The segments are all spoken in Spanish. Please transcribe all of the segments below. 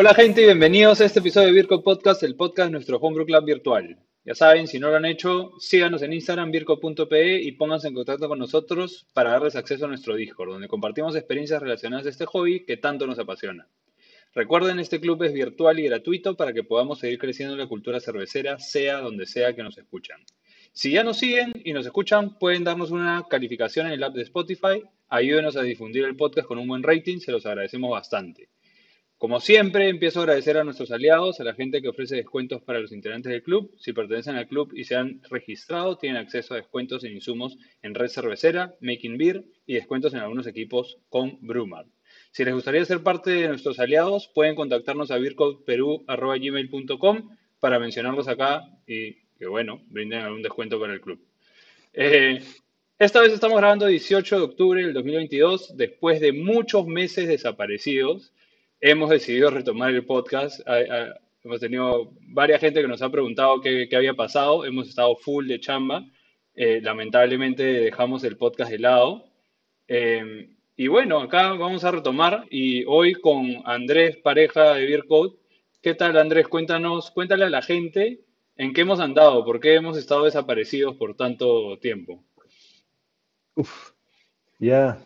Hola gente y bienvenidos a este episodio de Virco Podcast, el podcast de nuestro Homebrew Club virtual. Ya saben, si no lo han hecho, síganos en Instagram virco.pe y pónganse en contacto con nosotros para darles acceso a nuestro Discord, donde compartimos experiencias relacionadas a este hobby que tanto nos apasiona. Recuerden, este club es virtual y gratuito para que podamos seguir creciendo en la cultura cervecera, sea donde sea que nos escuchan. Si ya nos siguen y nos escuchan, pueden darnos una calificación en el app de Spotify. Ayúdenos a difundir el podcast con un buen rating, se los agradecemos bastante. Como siempre, empiezo a agradecer a nuestros aliados, a la gente que ofrece descuentos para los integrantes del club. Si pertenecen al club y se han registrado, tienen acceso a descuentos en insumos en Red Cervecera, Making Beer y descuentos en algunos equipos con Brumar. Si les gustaría ser parte de nuestros aliados, pueden contactarnos a vircoperu.gmail.com para mencionarlos acá y que, bueno, brinden algún descuento para el club. Eh, esta vez estamos grabando 18 de octubre del 2022, después de muchos meses desaparecidos hemos decidido retomar el podcast. Hemos tenido varias gente que nos ha preguntado qué, había pasado. Hemos estado full de chamba. Eh, lamentablemente dejamos el podcast de lado. Eh, y bueno, acá vamos a retomar y hoy con Andrés, pareja de Beercode. ¿Qué tal Andrés? Cuéntanos, cuéntale a la gente en qué hemos andado, por qué hemos estado desaparecidos por tanto tiempo. Uf, ya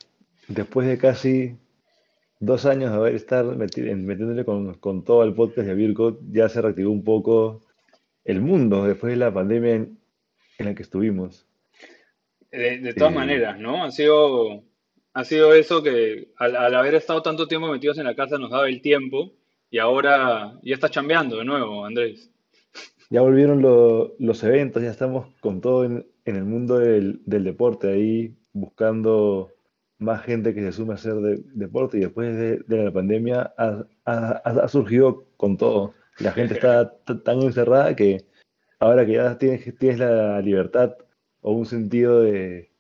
después de casi dos años de haber estar metiéndole con, todo el podcast de Virgo, ya se reactivó un poco el mundo después de la pandemia en, la que estuvimos. De, todas maneras, ¿no? Ha sido, ha sido eso que al, haber estado tanto tiempo metidos en la casa nos daba el tiempo y ahora ya está chambeando de nuevo, Andrés. Ya volvieron los eventos, ya estamos con todo en, el mundo del, del deporte ahí buscando más gente que se sume a hacer deporte y después de, la pandemia ha, surgido con todo. La gente está tan encerrada que ahora que ya tienes, tienes la libertad o un sentido de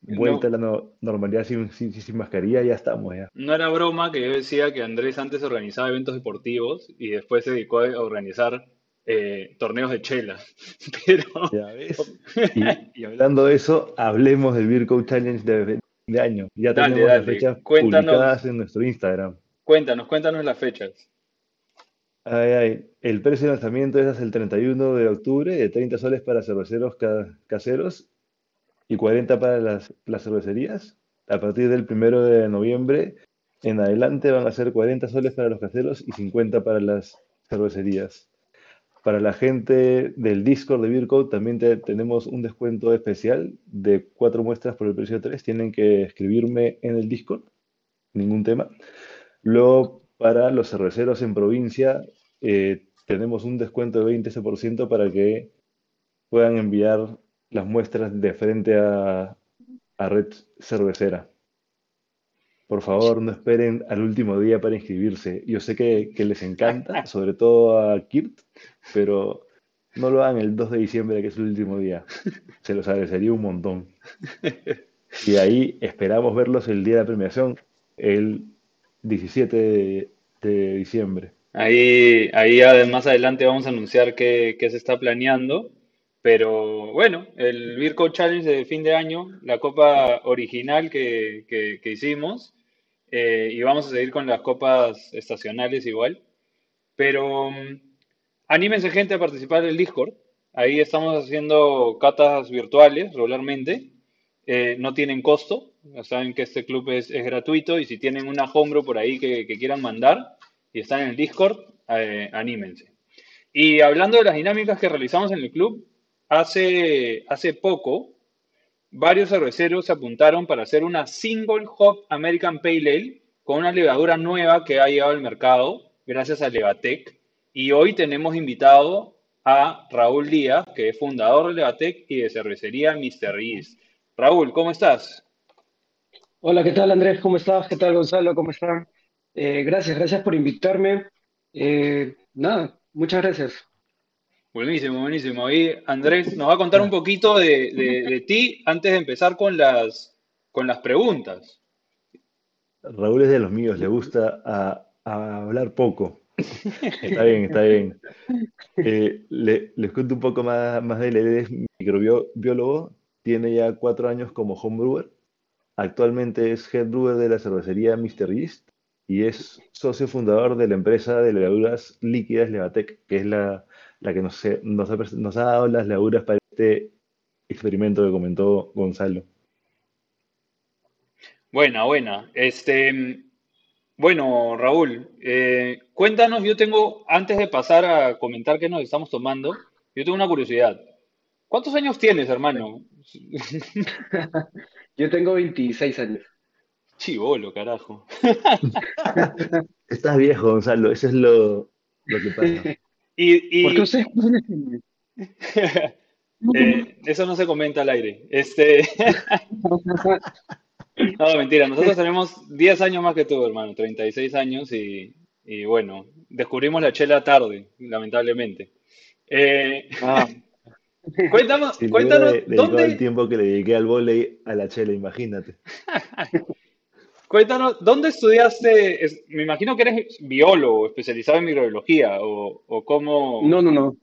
vuelta a la normalidad sin, sin, mascarilla, ya estamos ya. No era broma que yo decía que Andrés antes organizaba eventos deportivos y después se dedicó a organizar eh, torneos de chela. Pero... Y, hablando de eso, hablemos del Beer Challenge de, de año. Ya tenemos las fechas publicadas en nuestro Instagram. Cuéntanos, cuéntanos las fechas. El precio de lanzamiento es hasta el 31 de octubre, de 30 soles para cerveceros caseros y 40 para las, las cervecerías. A partir del 1 de noviembre en adelante van a ser 40 soles para los caseros y 50 para las cervecerías. Para la gente del Discord de Beercode también tenemos un descuento especial de cuatro muestras por el precio de tres. Tienen que escribirme en el Discord, ningún tema. Luego, para los cerveceros en provincia, eh, tenemos un descuento de 20% para que puedan enviar las muestras de frente a, a Red Cervecera. Por favor, no esperen al último día para inscribirse. Yo sé que, les encanta, sobre todo a Kirt, pero no lo hagan el 2 de diciembre, que es el último día. Se los agradecería un montón. Y ahí esperamos verlos el día de la premiación, el 17 de, diciembre. Ahí, ahí además adelante vamos a anunciar qué, se está planeando. Pero bueno, el Virco Challenge de fin de año, la copa original que, que hicimos, eh, y vamos a seguir con las copas estacionales igual. Pero um, anímense gente a participar del Discord. Ahí estamos haciendo catas virtuales regularmente. Eh, no tienen costo. Saben que este club es, gratuito y si tienen una homebrew por ahí que, quieran mandar y están en el Discord, eh, anímense. Y hablando de las dinámicas que realizamos en el club, hace, hace poco varios cerveceros se apuntaron para hacer una Single Hop American Pale Ale con una levadura nueva que ha llegado al mercado gracias a Levatec. Y hoy tenemos invitado a Raúl Díaz, que es fundador de Levatec y de cervecería Mr. East. Raúl, ¿cómo estás? Hola, ¿qué tal Andrés? ¿Cómo estás? ¿Qué tal Gonzalo? ¿Cómo están? Eh, gracias, gracias por invitarme. Eh, nada, muchas gracias. Buenísimo, buenísimo. Y Andrés nos va a contar un poquito de, de ti antes de empezar con las, con las preguntas. Raúl es de los míos, le gusta a, hablar poco. Está bien, está bien. Eh, les cuento un poco más, más de él. Él es microbiólogo, tiene ya cuatro años como homebrewer. Actualmente es head brewer de la cervecería Mr. Yeast y es socio fundador de la empresa de levaduras líquidas Levatec, que es la, la que nos, nos, ha, nos ha dado las levaduras para este experimento que comentó Gonzalo. Buena, buena. Este, bueno, Raúl, eh, cuéntanos, yo tengo, antes de pasar a comentar qué nos estamos tomando, yo tengo una curiosidad. ¿Cuántos años tienes, hermano? Yo tengo 26 años. Chivolo, carajo. Estás viejo, Gonzalo, eso es lo, que pasa. Y, ¿Por qué eh, eso no se comenta al aire. Este... No, mentira, nosotros tenemos 10 años más que tú, hermano, 36 años y, bueno, descubrimos la chela tarde, lamentablemente. Eh, ah. Cuéntanos, cuéntanos ¿dónde... el tiempo que le dediqué al volei a la chela, imagínate. Cuéntanos, ¿dónde estudiaste? me imagino que eres biólogo, especializado en microbiología, o, o cómo... No, no, no.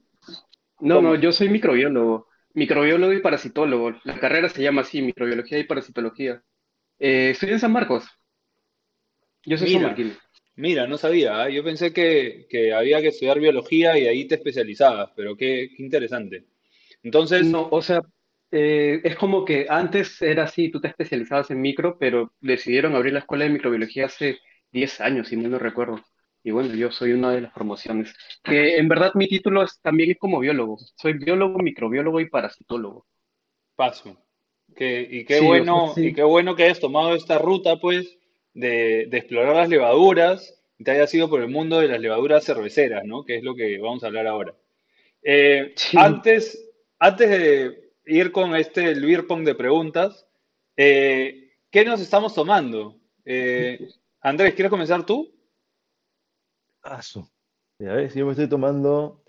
No, no, yo soy microbiólogo. Microbiólogo y parasitólogo. La carrera se llama así, microbiología y parasitología. Eh, estoy en San Marcos. Yo soy mira, Mira, no sabía. ¿ah? Yo pensé que, había que estudiar biología y ahí te especializabas, pero qué, interesante. Entonces. No, o sea, eh, es como que antes era así, tú te especializabas en micro, pero decidieron abrir la escuela de microbiología hace 10 años, si mal no recuerdo. Y bueno, yo soy una de las promociones. Que en verdad mi título es, también es como biólogo. Soy biólogo, microbiólogo y parasitólogo. Paso y, qué bueno, y qué bueno que hayas tomado esta ruta, pues, de, explorar las levaduras y te hayas ido por el mundo de las levaduras cerveceras, ¿no? Que es lo que vamos a hablar ahora. Eh, antes, antes de ir con este el beer pong de preguntas, eh, ¿qué nos estamos tomando? Eh, Andrés, ¿quieres comenzar tú? Paso. Ya ves, yo me estoy tomando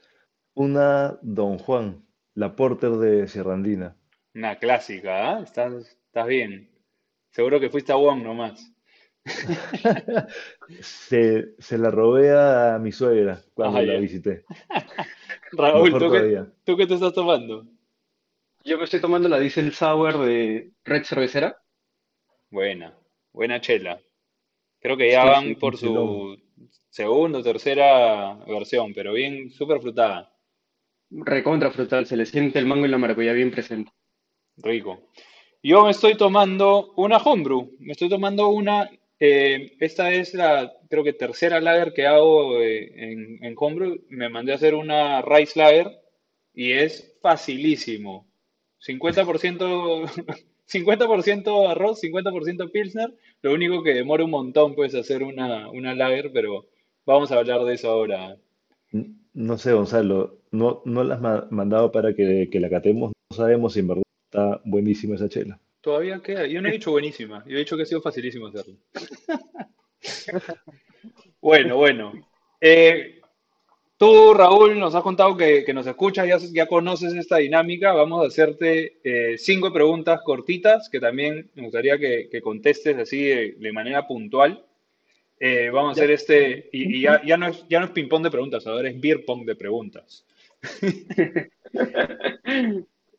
una Don Juan, la Porter de Sierrandina. Una clásica, ¿eh? Estás, bien. Seguro que fuiste a Wong nomás. se, la robé a mi suegra cuando la visité. Raúl, ¿tú qué, te estás tomando? Yo me estoy tomando la Diesel Sour de Red Cervecera. Buena, buena chela. Creo que ya van por su segunda o tercera versión, pero bien, súper frutada. Recontra frutal, se le siente el mango y la maracuyá bien presente. Rico. Yo me estoy tomando una homebrew. Me estoy tomando una. Eh, esta es la, creo que tercera lager que hago eh, en, en, homebrew. Me mandé a hacer una rice lager y es facilísimo. 50%, 50% arroz, 50% pilsner. Lo único que demora un montón pues hacer una, una lager, pero vamos a hablar de eso ahora. No sé, Gonzalo, no, no la has mandado para que, que la catemos. No sabemos si en verdad Está buenísima esa chela. Todavía queda. Yo no he dicho buenísima. Yo he dicho que ha sido facilísimo hacerlo. bueno, bueno. Eh, tú, Raúl, nos has contado que, nos escuchas, ya, ya, conoces esta dinámica. Vamos a hacerte eh, cinco preguntas cortitas que también me gustaría que, contestes así de, manera puntual. Eh, vamos a hacer este, y, ya, ya, no es, ya no es ping-pong de preguntas, ahora es beer pong de preguntas.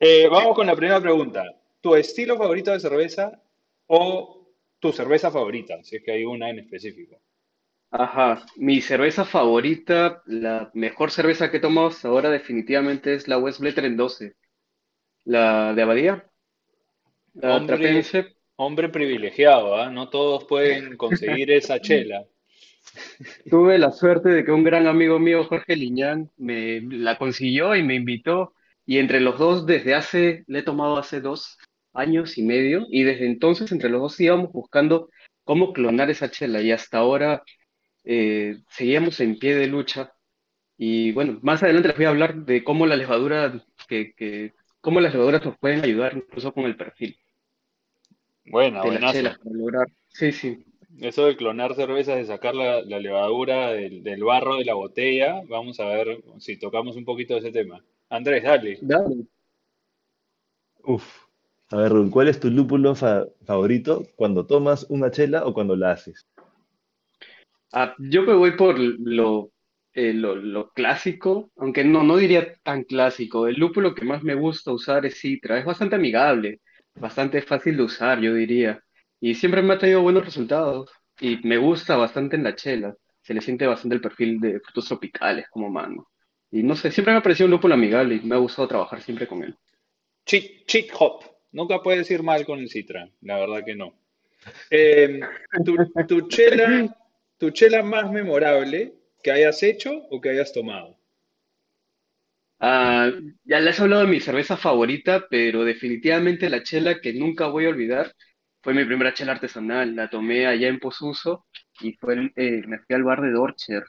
Eh, vamos con la primera pregunta. ¿Tu estilo favorito de cerveza o tu cerveza favorita, si es que hay una en específico? Ajá, mi cerveza favorita, la mejor cerveza que he tomado hasta ahora definitivamente es la West en 12, la de Abadía. hombre, hombre privilegiado, ¿ah? No todos pueden conseguir esa chela. Tuve la suerte de que un gran amigo mío, Jorge Liñán, me la consiguió y me invitó y entre los dos, desde hace, le he tomado hace dos años y medio, y desde entonces entre los dos íbamos buscando cómo clonar esa chela, y hasta ahora eh, seguíamos en pie de lucha Y bueno, más adelante les voy a hablar de cómo la levadura, que, que, cómo las levaduras nos pueden ayudar incluso con el perfil Buena, de las buenazo. chelas para lograr. Sí, sí. Eso de clonar cervezas, de sacar la, la levadura del, del barro de la botella, vamos a ver si tocamos un poquito de ese tema. Andrés, dale. Dale. Uf. A ver, ¿cuál es tu lúpulo fa- favorito cuando tomas una chela o cuando la haces? Ah, yo me voy por lo, eh, lo, lo clásico, aunque no, no diría tan clásico. El lúpulo que más me gusta usar es Citra. Es bastante amigable, bastante fácil de usar, yo diría. Y siempre me ha traído buenos resultados. Y me gusta bastante en la chela. Se le siente bastante el perfil de frutos tropicales como mango. Y no sé, siempre me ha parecido un lúpulo amigable y me ha gustado trabajar siempre con él. Chick, chick hop. Nunca puedes ir mal con el Citra, la verdad que no. Eh, tu, tu chela, tu chela más memorable que hayas hecho o que hayas tomado. Ah, ya les he hablado de mi cerveza favorita, pero definitivamente la chela que nunca voy a olvidar fue mi primera chela artesanal. La tomé allá en Posuso y fue eh, me fui al bar de Dorcher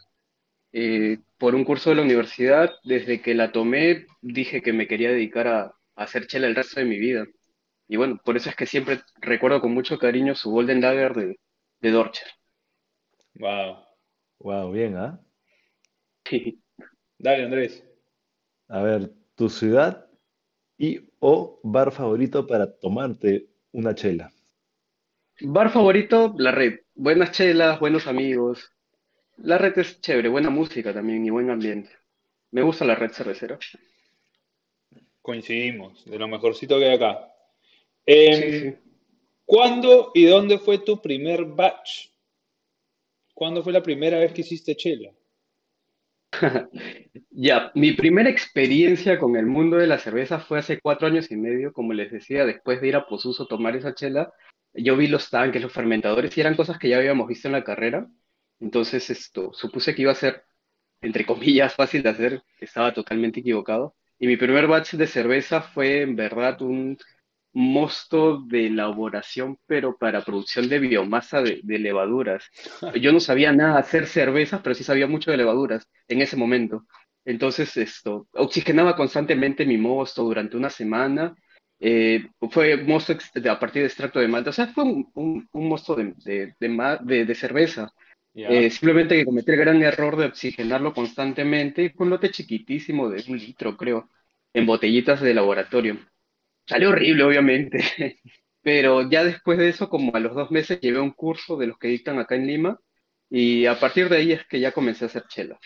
eh, por un curso de la universidad. Desde que la tomé dije que me quería dedicar a, a hacer chela el resto de mi vida. Y bueno, por eso es que siempre recuerdo con mucho cariño su Golden Lager de, de Dorcher. Wow. Wow, bien, ¿ah? Dale, Andrés. A ver, tu ciudad y o bar favorito para tomarte una chela. Bar favorito, La Red. Buenas chelas, buenos amigos. La Red es chévere, buena música también y buen ambiente. Me gusta la Red cervecera. Coincidimos, de lo mejorcito que hay acá. Sí, Em, sí. ¿cuándo y dónde fue tu primer batch? ¿Cuándo fue la primera vez que hiciste chela? Ya, mi primera experiencia con el mundo de la cerveza fue hace cuatro años y medio, como les decía, después de ir a Posuso a tomar esa chela, yo vi los tanques, los fermentadores y eran cosas que ya habíamos visto en la carrera. Entonces esto, supuse que iba a ser, entre comillas, fácil de hacer, estaba totalmente equivocado. Y mi primer batch de cerveza fue en verdad un mosto de elaboración, pero para producción de biomasa de, de levaduras. Yo no sabía nada hacer cervezas, pero sí sabía mucho de levaduras en ese momento. Entonces, esto, oxigenaba constantemente mi mosto durante una semana. eh, fue mosto a partir de extracto de malta. O sea, fue un, un- un mosto de, de, cerveza. Eh, simplemente que cometí el gran error de oxigenarlo constantemente fue un lote chiquitísimo de un litro, creo, en botellitas de laboratorio. Salió horrible, obviamente, pero ya después de eso, como a los dos meses, llevé un curso de los que dictan acá en Lima y a partir de ahí es que ya comencé a hacer chela.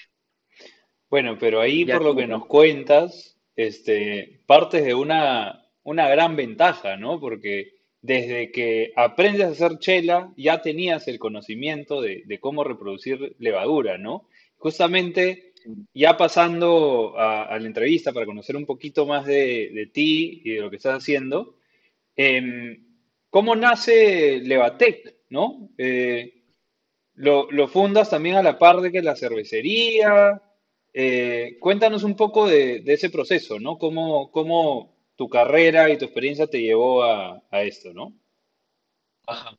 Bueno, pero ahí Ya por lo que nos cuentas, este, partes de una, una gran ventaja, ¿no? Porque desde que aprendes a hacer chela, ya tenías el conocimiento de, de cómo reproducir levadura, ¿no? Justamente ya pasando a, la entrevista para conocer un poquito más de, de ti y de lo que estás haciendo, em, ¿cómo nace Levatec, ¿no? Eh, lo, lo fundas también a la par de que la cervecería. Eh, cuéntanos un poco de, de ese proceso, ¿no? Cómo, cómo tu carrera y tu experiencia te llevó a, a esto, ¿no? Ajá.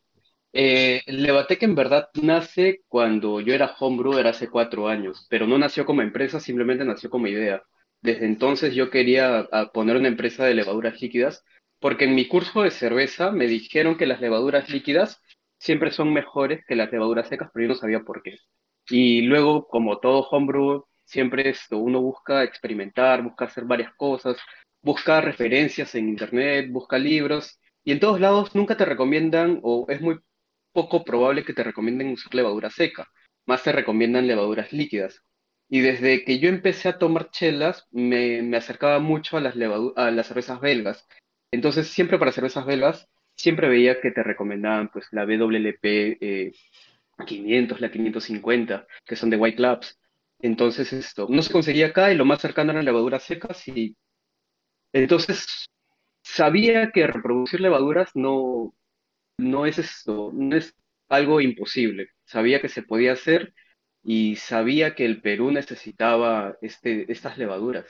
Eh, Levatec en verdad nace cuando yo era homebrewer hace cuatro años, pero no nació como empresa, simplemente nació como idea. Desde entonces yo quería ah, poner una empresa de levaduras líquidas, porque en mi curso de cerveza me dijeron que las levaduras líquidas siempre son mejores que las levaduras secas, pero yo no sabía por qué. Y luego, como todo homebrew, siempre esto, uno busca experimentar, busca hacer varias cosas, busca referencias en internet, busca libros, y en todos lados nunca te recomiendan o es muy poco probable que te recomienden usar levadura seca, más te recomiendan levaduras líquidas. Y desde que yo empecé a tomar chelas, me, me acercaba mucho a las, a las cervezas belgas. Entonces, siempre para cervezas belgas, siempre veía que te recomendaban pues la WLP eh, 500, la 550, que son de White Labs. Entonces, esto no se conseguía acá y lo más cercano eran levaduras secas. Y entonces sabía que reproducir levaduras no, no es esto, no es algo imposible. Sabía que se podía hacer y sabía que el Perú necesitaba este, estas levaduras.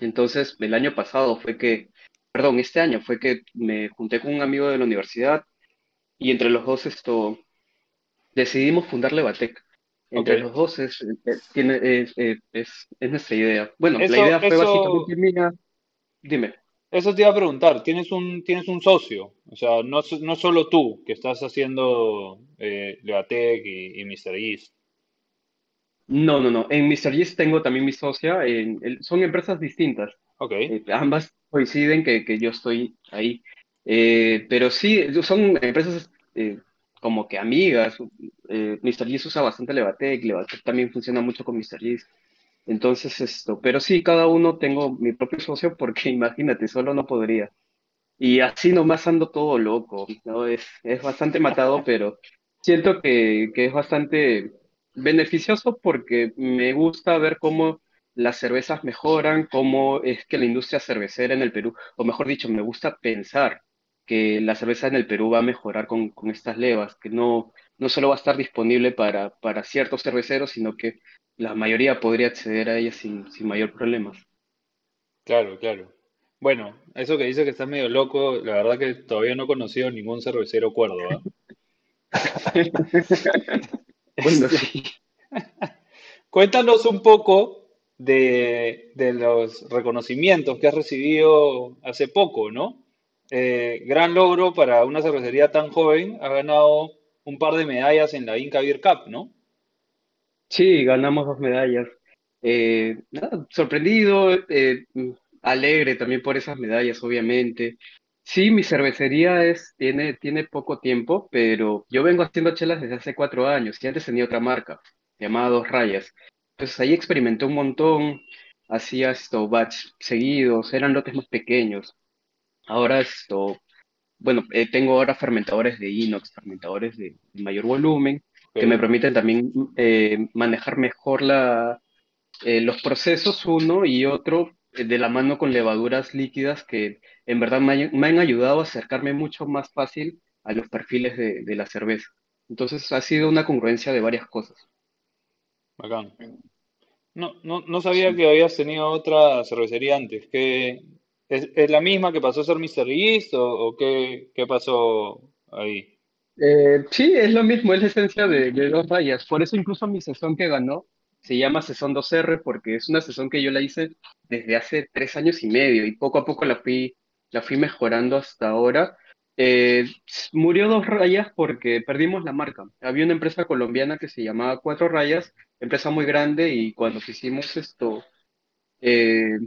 Entonces, el año pasado fue que, perdón, este año fue que me junté con un amigo de la universidad y entre los dos esto decidimos fundar Levatec. Entre los dos es, es, es, es nuestra idea. Bueno, la idea fue eso, básicamente mía. Dime. Eso te iba a preguntar. ¿Tienes un, tienes un socio? O sea, no, no solo tú que estás haciendo eh, Levatec y, y Mr. Yeast. No, no, no. En Mr. Yeast tengo también mi socia. en- son empresas distintas. Ok, Eh, ambas coinciden que, que yo estoy ahí. Eh, pero sí, son empresas eh, como que amigas. Mr. Yeast usa bastante Levatec. Levatec también funciona mucho con Mr. Yeast. Entonces, esto. Pero sí, cada uno tengo mi propio socio porque imagínate, solo no podría. Y así nomás ando todo loco, ¿no? Es, es bastante matado, pero siento que, que es bastante beneficioso porque me gusta ver cómo las cervezas mejoran, cómo es que la industria cervecera en el Perú, o mejor dicho, me gusta pensar que la cerveza en el Perú va a mejorar con, con estas levas, que no, no solo va a estar disponible para, para ciertos cerveceros, sino que la mayoría podría acceder a ellas sin, sin mayor problema. claro, claro. Bueno, eso que dice que estás medio loco, la verdad que todavía no he conocido ningún cervecero cuerdo, ¿ah? Bueno, sí. cuéntanos un poco de, de los reconocimientos que has recibido hace poco, ¿no? Eh, gran logro para una cervecería tan joven, ha ganado un par de medallas en la Inca Beer Cup, ¿no? Sí, ganamos dos medallas. Eh, sorprendido, eh, alegre también por esas medallas, obviamente. Sí, mi cervecería es, tiene, tiene poco tiempo, pero yo vengo haciendo chelas desde hace cuatro años y antes tenía otra marca, llamada Dos Rayas. Entonces ahí experimenté un montón, hacía esto, batch seguidos, eran lotes más pequeños. Ahora esto, bueno, eh, tengo ahora fermentadores de inox, fermentadores de mayor volumen, que me permiten también eh, manejar mejor la, eh, los procesos, uno y otro, eh, de la mano con levaduras líquidas que en verdad me, han me han ayudado a acercarme mucho más fácil a los perfiles de, de la cerveza. Entonces ha sido una congruencia de varias cosas. bacán. No, no, no sabía Sí. que habías tenido otra cervecería antes. ¿Qué, es, es la misma que pasó a ser Mr. Yeast o, o qué, qué pasó ahí? Eh, sí, es lo mismo, es la esencia de, dos rayas. Por eso incluso mi sesión que ganó se llama Sesión 2R porque es una sesión que yo la hice desde hace tres años y medio y poco a poco la fui, mejorando hasta ahora. Eh, murió dos rayas porque perdimos la marca. Había una empresa colombiana que se llamaba Cuatro Rayas, empresa muy grande y cuando quisimos esto, eh,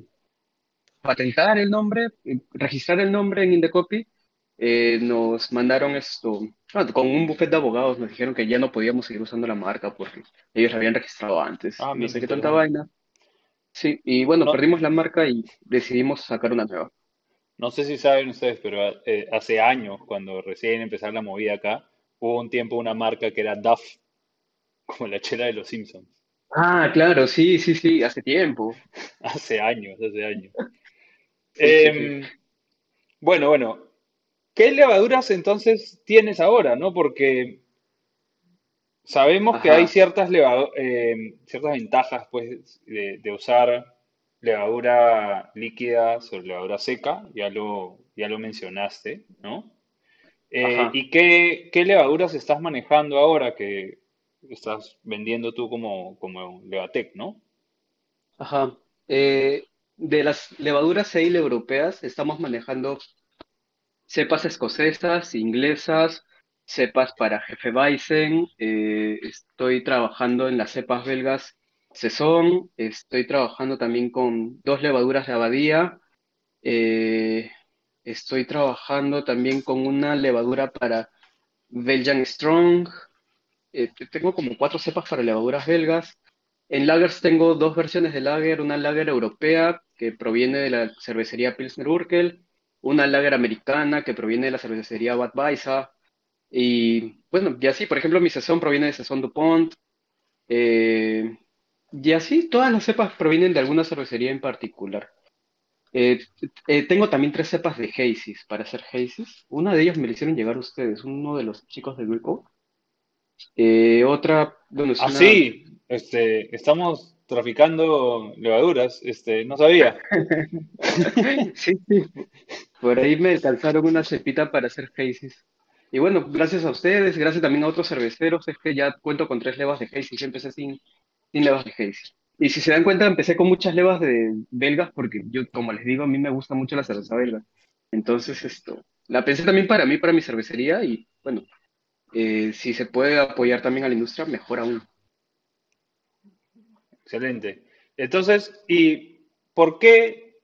patentar el nombre, registrar el nombre en Indecopy, eh, nos mandaron esto, ah, con un bufete de abogados, nos dijeron que ya no podíamos seguir usando la marca porque ellos la habían registrado antes, Ah, no sé qué tanta vaina. Sí, y bueno, No, perdimos la marca y decidimos sacar una nueva. no sé si saben ustedes, pero eh, hace años, cuando recién empezó la movida acá, hubo un tiempo una marca que era Duff, como la chela de los Simpsons. Ah, claro, sí, sí, sí, hace tiempo. Hace años, hace años. Sí, sí, sí. Em, bueno, bueno, ¿qué levaduras entonces tienes ahora, no? Porque sabemos que hay ciertas, em, ciertas ventajas, pues, de, de usar levadura líquida sobre levadura seca, ya lo, ya lo mencionaste, ¿no? Eh. ¿y qué, qué levaduras estás manejando ahora que estás vendiendo tú como, como Levatec, ¿no? Ajá. Eh, de las levaduras ale europeas, estamos manejando cepas escocesas, inglesas, cepas para Hefeweizen. eh, estoy trabajando en las cepas belgas Saison. Estoy trabajando también con dos levaduras de Abadía. eh, estoy trabajando también con una levadura para Belgian Strong. eh, tengo como cuatro cepas para levaduras belgas. En lagers tengo dos versiones de lager, una lager europea que proviene de la cervecería Pilsner Urquell, una lager americana que proviene de la cervecería Budweiser, y bueno, y así, por ejemplo, mi sazón proviene de Sazón DuPont, eh, y así todas las cepas provienen de alguna cervecería en particular. Eh, eh, tengo también tres cepas de Hazy's para hacer Hazy's. Una de ellas me la hicieron llegar ustedes, uno de los chicos de Greco. Eh, otra, bueno, es Ah, una sí, este, estamos traficando levaduras, este, no sabía. Sí, sí, por ahí me alcanzaron una cepita para hacer Hazy's. Y bueno, gracias a ustedes, gracias también a otros cerveceros, es que ya cuento con tres levas de Hazy, yo empecé sin, sin levas de Hazy. Y si se dan cuenta, empecé con muchas levas de belgas porque yo, como les digo, a mí me gusta mucho la cerveza belga. Entonces, esto, la pensé también para mí, para mi cervecería y bueno, eh, si se puede apoyar también a la industria, mejor aún. Excelente. Entonces, ¿y por qué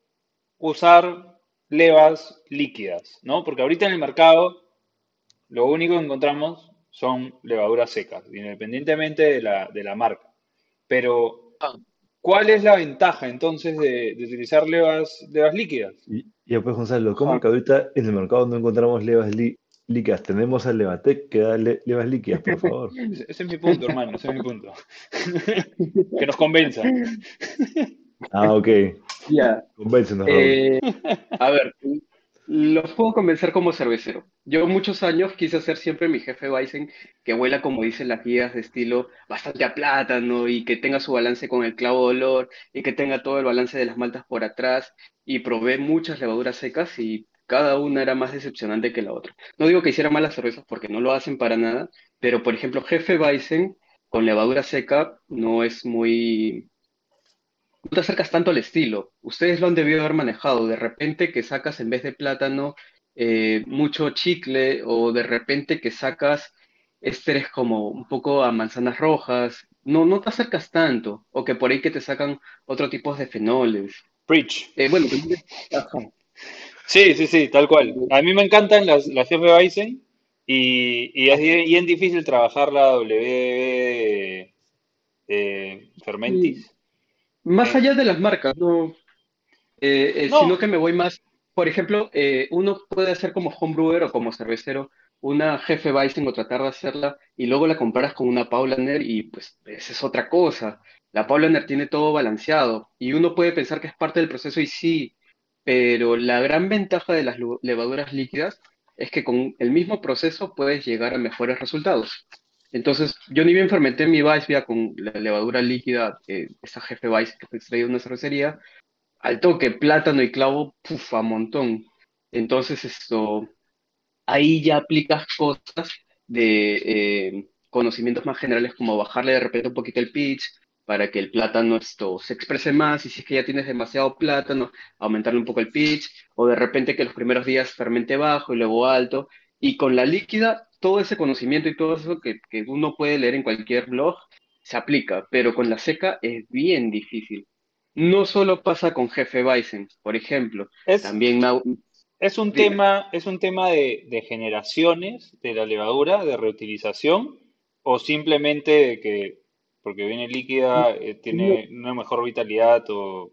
usar levas líquidas? ¿No? Porque ahorita en el mercado lo único que encontramos son levaduras secas, independientemente de la, de la marca. Pero, Ah, ¿cuál es la ventaja entonces de, de utilizar levas, levas líquidas? Y ya pues, Gonzalo, ¿cómo ajá. que ahorita en el mercado no encontramos levas lí- líquidas? Tenemos a Levatec que da le- levas líquidas, por favor. Ese, ese es mi punto, hermano, ese es mi punto. Que nos convenza. Ah, ok. Ya. Convéncenos, Raúl. Eh, a ver, los puedo convencer como cervecero. Yo muchos años quise hacer siempre mi jefe Weizen que huela, como dicen las guías, de estilo bastante a plátano y que tenga su balance con el clavo de olor y que tenga todo el balance de las maltas por atrás. Y probé muchas levaduras secas y cada una era más decepcionante que la otra. No digo que hiciera malas cervezas porque no lo hacen para nada, pero por ejemplo, jefe Weizen con levadura seca no es muy no te acercas tanto al estilo. Ustedes lo han debido haber manejado. De repente que sacas en vez de plátano eh, mucho chicle o de repente que sacas ésteres como un poco a manzanas rojas. No, no te acercas tanto. O que por ahí que te sacan otro tipo de fenoles. Preach. Eh, bueno, ajá. Sí, sí, sí, tal cual. A mí me encantan las, las Jefe Bison y, y es bien, bien difícil trabajar la W de Fermentis. Más allá de las marcas, no, eh, eh, sino no, que me voy más, por ejemplo, eh, uno puede hacer como homebrewer o como cervecero una Jefe Weizen o tratar de hacerla y luego la comparas con una Paulaner y pues esa es otra cosa. La Paulaner tiene todo balanceado y uno puede pensar que es parte del proceso y sí, pero la gran ventaja de las levaduras líquidas es que con el mismo proceso puedes llegar a mejores resultados. Entonces, yo ni bien fermenté mi Weissbier con la levadura líquida, eh, esa Jefe Weiss que fue extraída de una cervecería, al toque, plátano y clavo, puf, a montón. Entonces, esto, ahí ya aplicas cosas de eh, conocimientos más generales, como bajarle de repente un poquito el pitch para que el plátano esto se exprese más, y si es que ya tienes demasiado plátano, aumentarle un poco el pitch, o de repente que los primeros días fermente bajo y luego alto, y con la líquida, todo ese conocimiento y todo eso que, que uno puede leer en cualquier blog, se aplica, pero con la seca es bien difícil. No solo pasa con Jefe Bison, por ejemplo, es, también, es un dime. tema, es un tema de, de generaciones de la levadura, de reutilización, o simplemente de que porque viene líquida, eh, No, tiene una mejor vitalidad o...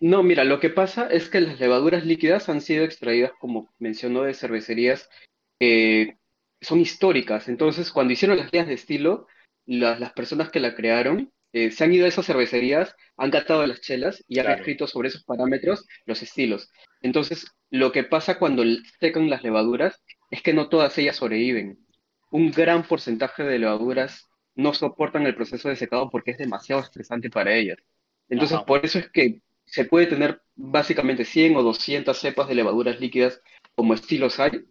no, mira, lo que pasa es que las levaduras líquidas han sido extraídas, como mencionó, de cervecerías que son históricas. Entonces, cuando hicieron las guías de estilo, las, las personas que la crearon eh, se han ido a esas cervecerías, han catado las chelas y han escrito sobre esos parámetros los estilos. Entonces, lo que pasa cuando secan las levaduras es que no todas ellas sobreviven. Un gran porcentaje de levaduras no soportan el proceso de secado porque es demasiado estresante para ellas. Entonces, ajá. por eso es que se puede tener básicamente 100 o 200 cepas de levaduras líquidas como estilos hay,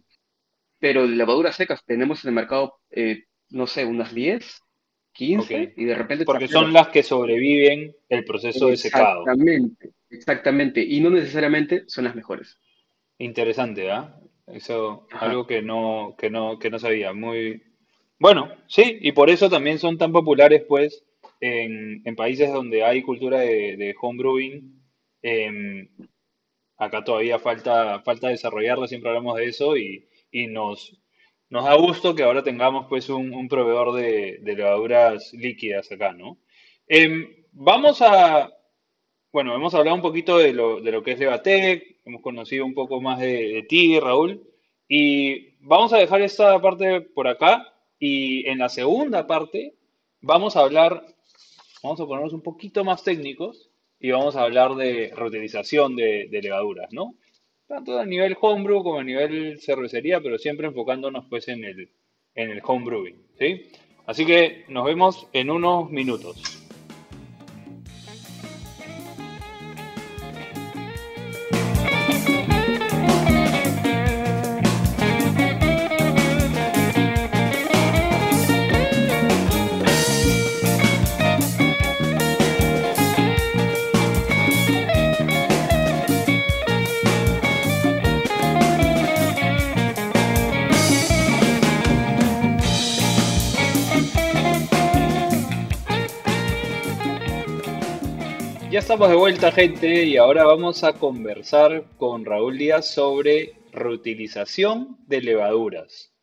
pero de levaduras secas tenemos en el mercado, eh, no sé, unas 10, Ok. 15 y de repente Porque son las que sobreviven el proceso de secado. Exactamente, exactamente. Y no necesariamente son las mejores. Interesante, ¿ah? Eso, Ajá. algo que no, que no, que no sabía. Muy bueno, sí, y por eso también son tan populares, pues, en, en países donde hay cultura de, de homebrewing. Em, acá todavía falta, falta desarrollarla, siempre hablamos de eso, y, y nos, nos da gusto que ahora tengamos pues un, proveedor de, levaduras líquidas acá, ¿no? Em, vamos a, bueno, hemos hablado un poquito de lo, de lo que es Levatec, hemos conocido un poco más de, ti, Raúl, y vamos a dejar esta parte por acá, y en la segunda parte vamos a hablar, vamos a ponernos un poquito más técnicos, y vamos a hablar de reutilización de levaduras, ¿no? Tanto a nivel homebrew como a nivel cervecería, pero siempre enfocándonos pues en el, en el homebrewing, ¿sí? Así que nos vemos en unos minutos. Estamos de vuelta, gente, y ahora vamos a conversar con Raúl Díaz sobre reutilización de levaduras.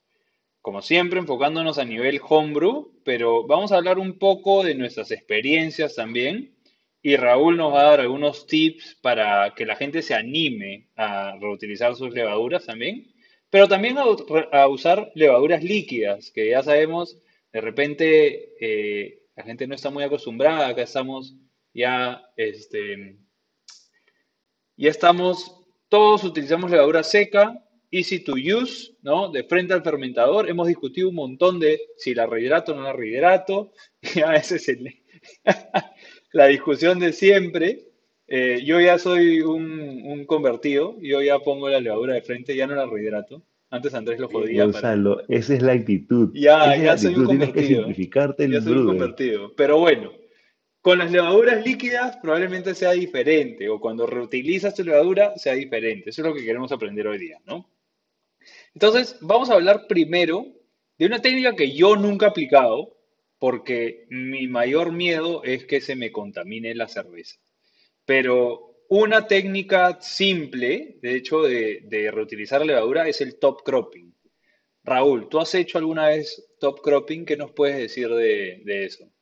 Como siempre, enfocándonos a nivel homebrew, pero vamos a hablar un poco de nuestras experiencias también. Y Raúl nos va a dar algunos tips para que la gente se anime a reutilizar sus levaduras también, pero también a, usar levaduras líquidas, que ya sabemos, de repente eh, la gente no está muy acostumbrada, acá estamos ya, este, ya estamos, todos utilizamos levadura seca, easy to use, ¿no? De frente al fermentador, hemos discutido un montón de si la rehidrato o no la rehidrato, ya ese es la discusión de siempre. Eh, yo ya soy un, convertido, yo ya pongo la levadura de frente, ya no la rehidrato. Antes Andrés lo jodía. Gonzalo, esa es la actitud. Ya, ya soy un convertido. Tienes que simplificarte el ya soy un convertido. Pero bueno, con las levaduras líquidas probablemente sea diferente, o cuando reutilizas tu levadura sea diferente. Eso es lo que queremos aprender hoy día, ¿no? Entonces, vamos a hablar primero de una técnica que yo nunca he aplicado, porque mi mayor miedo es que se me contamine la cerveza. Pero una técnica simple, de hecho, de, reutilizar la levadura es el top cropping. Raúl, ¿tú has hecho alguna vez top cropping? ¿Qué nos puedes decir de eso?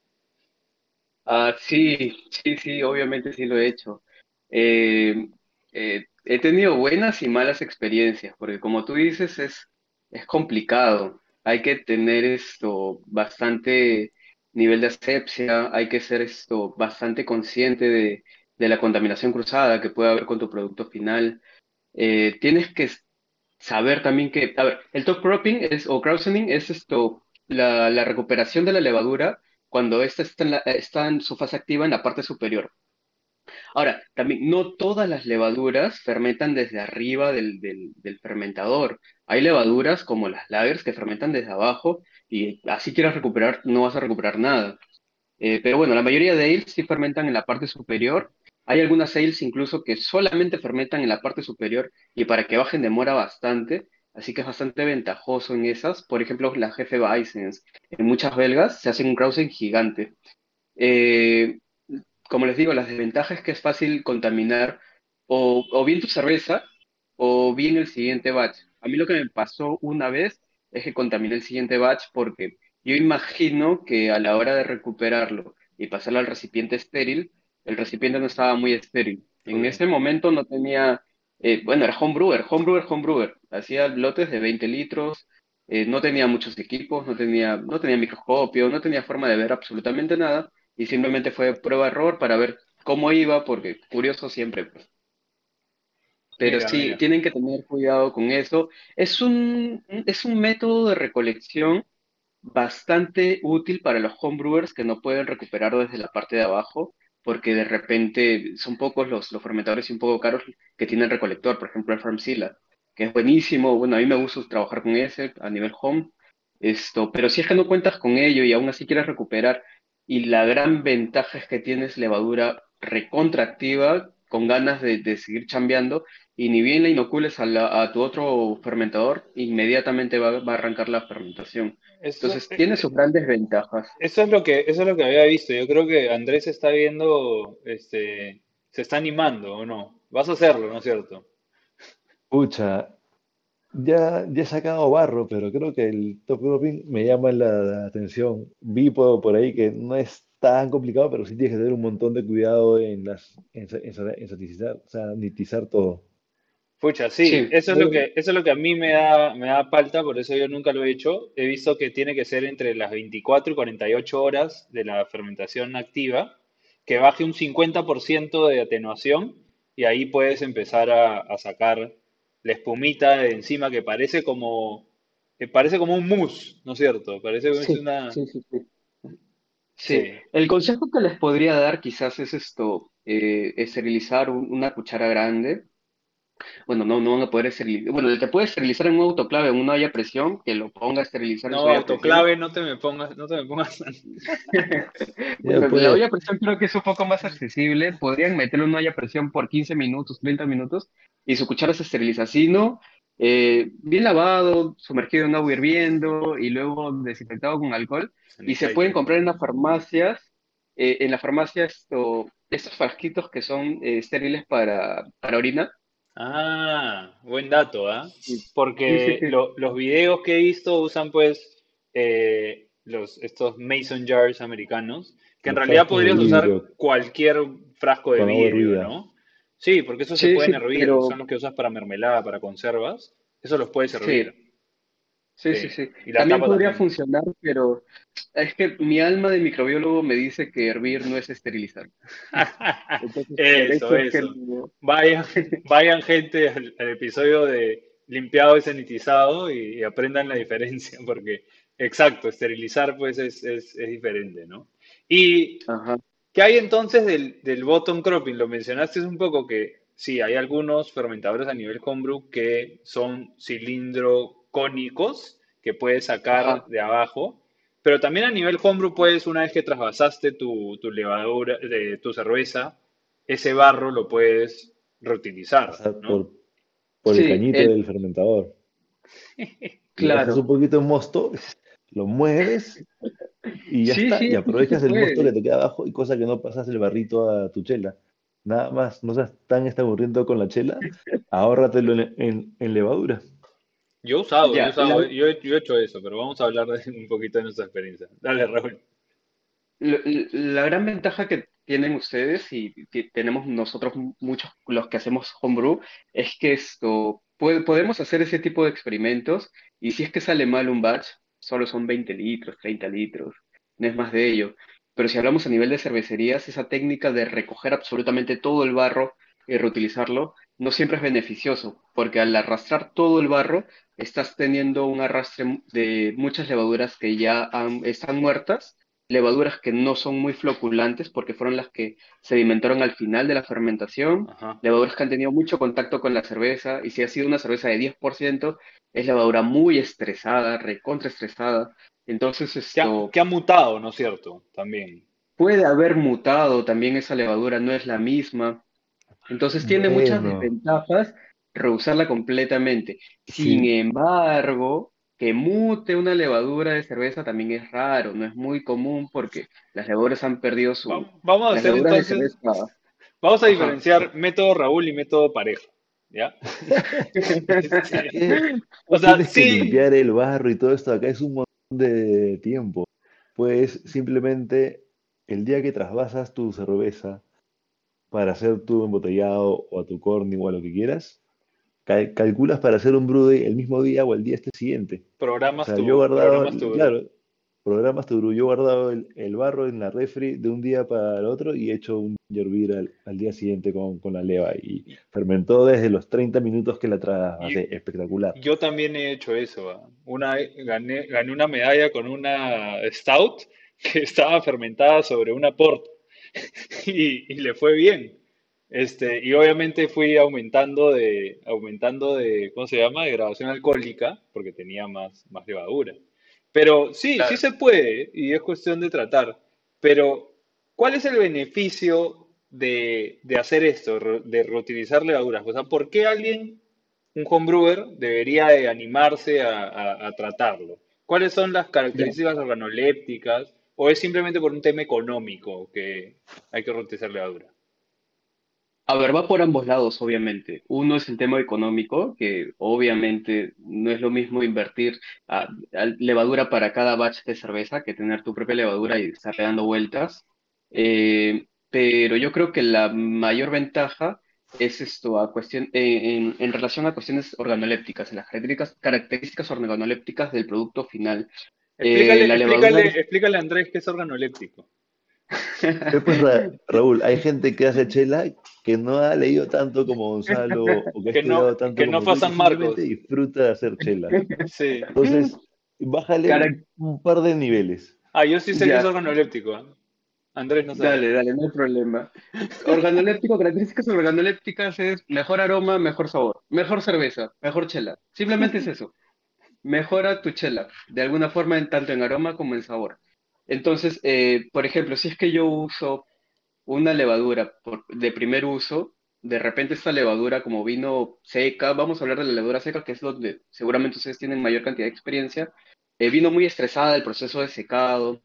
Ah, sí, sí, sí, obviamente sí lo he hecho. Eh, eh, he tenido buenas y malas experiencias, porque como tú dices, es, es complicado. Hay que tener esto bastante nivel de asepsia, hay que ser esto bastante consciente de, de la contaminación cruzada que puede haber con tu producto final. Eh, tienes que saber también que, a ver, el top cropping es, o krausening es esto, la, la recuperación de la levadura cuando esta está en, su fase activa en la parte superior. Ahora, también no todas las levaduras fermentan desde arriba del, fermentador. Hay levaduras como las lagers que fermentan desde abajo y así quieras recuperar, no vas a recuperar nada. Eh, pero bueno, la mayoría de ales sí fermentan en la parte superior. Hay algunas ales incluso que solamente fermentan en la parte superior y para que bajen demora bastante. Así que es bastante ventajoso en esas. Por ejemplo, la jefe Weissens. En muchas belgas se hace un Krausen gigante. Eh, como les digo, las desventajas es que es fácil contaminar o, bien tu cerveza o bien el siguiente batch. A mí lo que me pasó una vez es que contaminé el siguiente batch porque yo imagino que a la hora de recuperarlo y pasarlo al recipiente estéril, el recipiente no estaba muy estéril. En ese momento no tenía eh, bueno, era homebrewer, homebrewer, homebrewer. Hacía lotes de 20 litros, eh, no tenía muchos equipos, no tenía, no tenía microscopio, no tenía forma de ver absolutamente nada y simplemente fue prueba-error para ver cómo iba, porque curioso siempre. Pues. Pero sí, tienen que tener cuidado con eso. Es un, es un método de recolección bastante útil para los homebrewers que no pueden recuperar desde la parte de abajo porque de repente son pocos los, los fermentadores y un poco caros que tienen recolector, por ejemplo el Farmzilla, que es buenísimo, bueno, a mí me gusta trabajar con ese a nivel home, esto, pero si es que no cuentas con ello y aún así quieres recuperar, y la gran ventaja es que tienes levadura recontractiva, con ganas de, de seguir chambeando, y ni bien la inocules a, a tu otro fermentador, inmediatamente va, va, a arrancar la fermentación. Entonces tiene sus grandes ventajas. Eso es lo que, eso es lo que había visto. Yo creo que Andrés está viendo, este, se está animando, ¿o no? Vas a hacerlo, ¿no es cierto? Pucha, ya, ya he sacado barro, pero creo que el top grouping me llama la, atención. Vi por, por, ahí que no es tan complicado, pero sí tienes que tener un montón de cuidado en, las, en, sanitizar todo. Pucha, sí, eso, es lo que, eso es lo que a mí me da, me da falta, por eso yo nunca lo he hecho. He visto que tiene que ser entre las 24 y 48 horas de la fermentación activa, que baje un 50% de atenuación y ahí puedes empezar a, sacar la espumita de encima que parece como, que parece como un mousse, ¿no es cierto? Parece sí, una... Sí, sí, sí. el consejo que les podría dar quizás es esto, eh, esterilizar una cuchara grande bueno, no, no van a poder esterilizar. Bueno, te puede esterilizar en un autoclave, en una olla a presión, que lo ponga a esterilizar en su olla autoclave, no te me pongas, no te me pongas. bueno, la olla a presión creo que es un poco más accesible. Podrían meterle una olla a presión por 15 minutos, 30 minutos, y su cuchara se esteriliza. Si no, eh, bien lavado, sumergido en agua hirviendo y luego desinfectado con alcohol. Y se pueden comprar en las farmacias eh, en la farmacia esto, estos frasquitos que son eh, estériles para, para orina. Ah, buen dato, ¿ah? Sí, sí, Porque sí. lo- los videos que he visto usan pues eh, los, estos mason jars americanos, que en Los realidad podrías usar cualquier frasco de vidrio. ¿no? Sí, porque esos se pueden hervir, pero son los que usas para mermelada, para conservas, eso los puedes hervir, sí, sí, sí, sí, También podría también. funcionar, pero es que mi alma de microbiólogo me dice que hervir no es esterilizar. Entonces, Eso, eso es que Vayan, vayan gente al, al episodio de limpiado y sanitizado y, y aprendan la diferencia, porque exacto, esterilizar pues es, es, es diferente, ¿no? Y Ajá, ¿qué hay entonces del, del bottom cropping? Lo mencionaste un poco que sí, hay algunos fermentadores a nivel homebrew que son cilindro cónicos que puedes sacar ajá, de abajo, pero también a nivel homebrew puedes, una vez que trasvasaste tu, tu levadura, de tu cerveza, ese barro lo puedes reutilizar, por, por el cañito el, del fermentador. Le bajas un claro. poquito de mosto, lo mueves y ya Sí, está. sí, Y aprovechas el mosto que te queda abajo y cosa que no pasas el barrito a tu chela. Nada más, no seas tan estamurriendo con la chela, ahórratelo en, en- en levadura. Yo he usado, yo he Ya, la, usado, yo he, yo he hecho eso, pero vamos a hablar de, un poquito de nuestra experiencia. Dale, Raúl. la, la gran ventaja que tienen ustedes y que tenemos nosotros muchos los que hacemos homebrew es que esto puede- podemos hacer ese tipo de experimentos y si es que sale mal un batch, solo son 20 litros, 30 litros, no es más de ello. Pero si hablamos a nivel de cervecerías, esa técnica de recoger absolutamente todo el barro y reutilizarlo no siempre es beneficioso, porque al arrastrar todo el barro, estás teniendo un arrastre de muchas levaduras que ya han- están muertas levaduras que no son muy floculantes porque fueron las que sedimentaron al final de la fermentación, Ajá. levaduras que han tenido mucho contacto con la cerveza, y si ha sido una cerveza de 10%, es levadura muy estresada, recontra estresada. Entonces Que ha, esto que ha mutado, ¿no es cierto? También. puede haber mutado, también esa levadura no es la misma. Entonces tiene muchas desventajas rehusarla completamente. Sin sí, embargo, que mute una levadura de cerveza también es raro, no es muy común porque las levaduras han perdido su... Va- Vamos a hacer entonces, cerveza, vamos a ajá. diferenciar método Raúl y método pareja, ¿ya? O sea, tienes que sí, limpiar el barro y todo esto. Acá es un montón de tiempo. Pues simplemente el día que trasvasas tu cerveza para hacer tu embotellado o a tu corny o a lo que quieras, cal- calculas para hacer un brew day el mismo día o el día este siguiente. O programas sea, yo he tu, guardado, programas tu claro, programas tu brew. Yo he guardado el, el barro en la refri de un día para el otro y he hecho un beer al, al día siguiente con, con la leva. Y fermentó desde los 30 minutos que la trasvasé. Espectacular. yo también he hecho eso. Una, gané, gané una medalla con una stout que estaba fermentada sobre una port y, y le fue bien. Este, y obviamente fui aumentando de, aumentando de, ¿cómo se llama? De graduación alcohólica, porque tenía más, más levadura. Pero sí, sí se puede, y es cuestión de tratar. Pero, ¿cuál es el beneficio de, de hacer esto, de reutilizar levaduras? O sea, ¿por qué alguien, un homebrewer, debería de animarse a, a- a tratarlo? ¿Cuáles son las características organolépticas? ¿O es simplemente por un tema económico que hay que reutilizar levadura? A ver, va por ambos lados, obviamente. Uno es el tema económico, que obviamente no es lo mismo invertir a, levadura para cada batch de cerveza que tener tu propia levadura y estarle dando vueltas. Eh, pero yo creo que la mayor ventaja es esto a cuestión, eh, en, relación a cuestiones organolépticas, en las características organolépticas del producto final. Eh, Explícale, la explícale, levadura explícale a Andrés qué es organoléptico. Eh, Pues Ra- Raúl, hay gente que hace chela que no ha leído tanto como Gonzalo o que ha Que no, estudiado tanto que no como fue tú a y San simplemente Marcos. disfruta de hacer chela. Sí. Entonces, bájale Cara- un, par de niveles. Ah, yo sí sé que es organoléptico. ¿eh? Andrés no sabe. dale, dale, no hay problema. Organoléptico, características organolépticas es mejor aroma, mejor sabor, mejor cerveza, mejor chela. Simplemente es eso. Mejora tu chela, de alguna forma, tanto en aroma como en sabor. Entonces, eh, por ejemplo, si es que yo uso una levadura por- de primer uso, de repente esta levadura como vino seca, vamos a hablar de la levadura seca, que es donde seguramente ustedes tienen mayor cantidad de experiencia, eh, vino muy estresada el proceso de secado,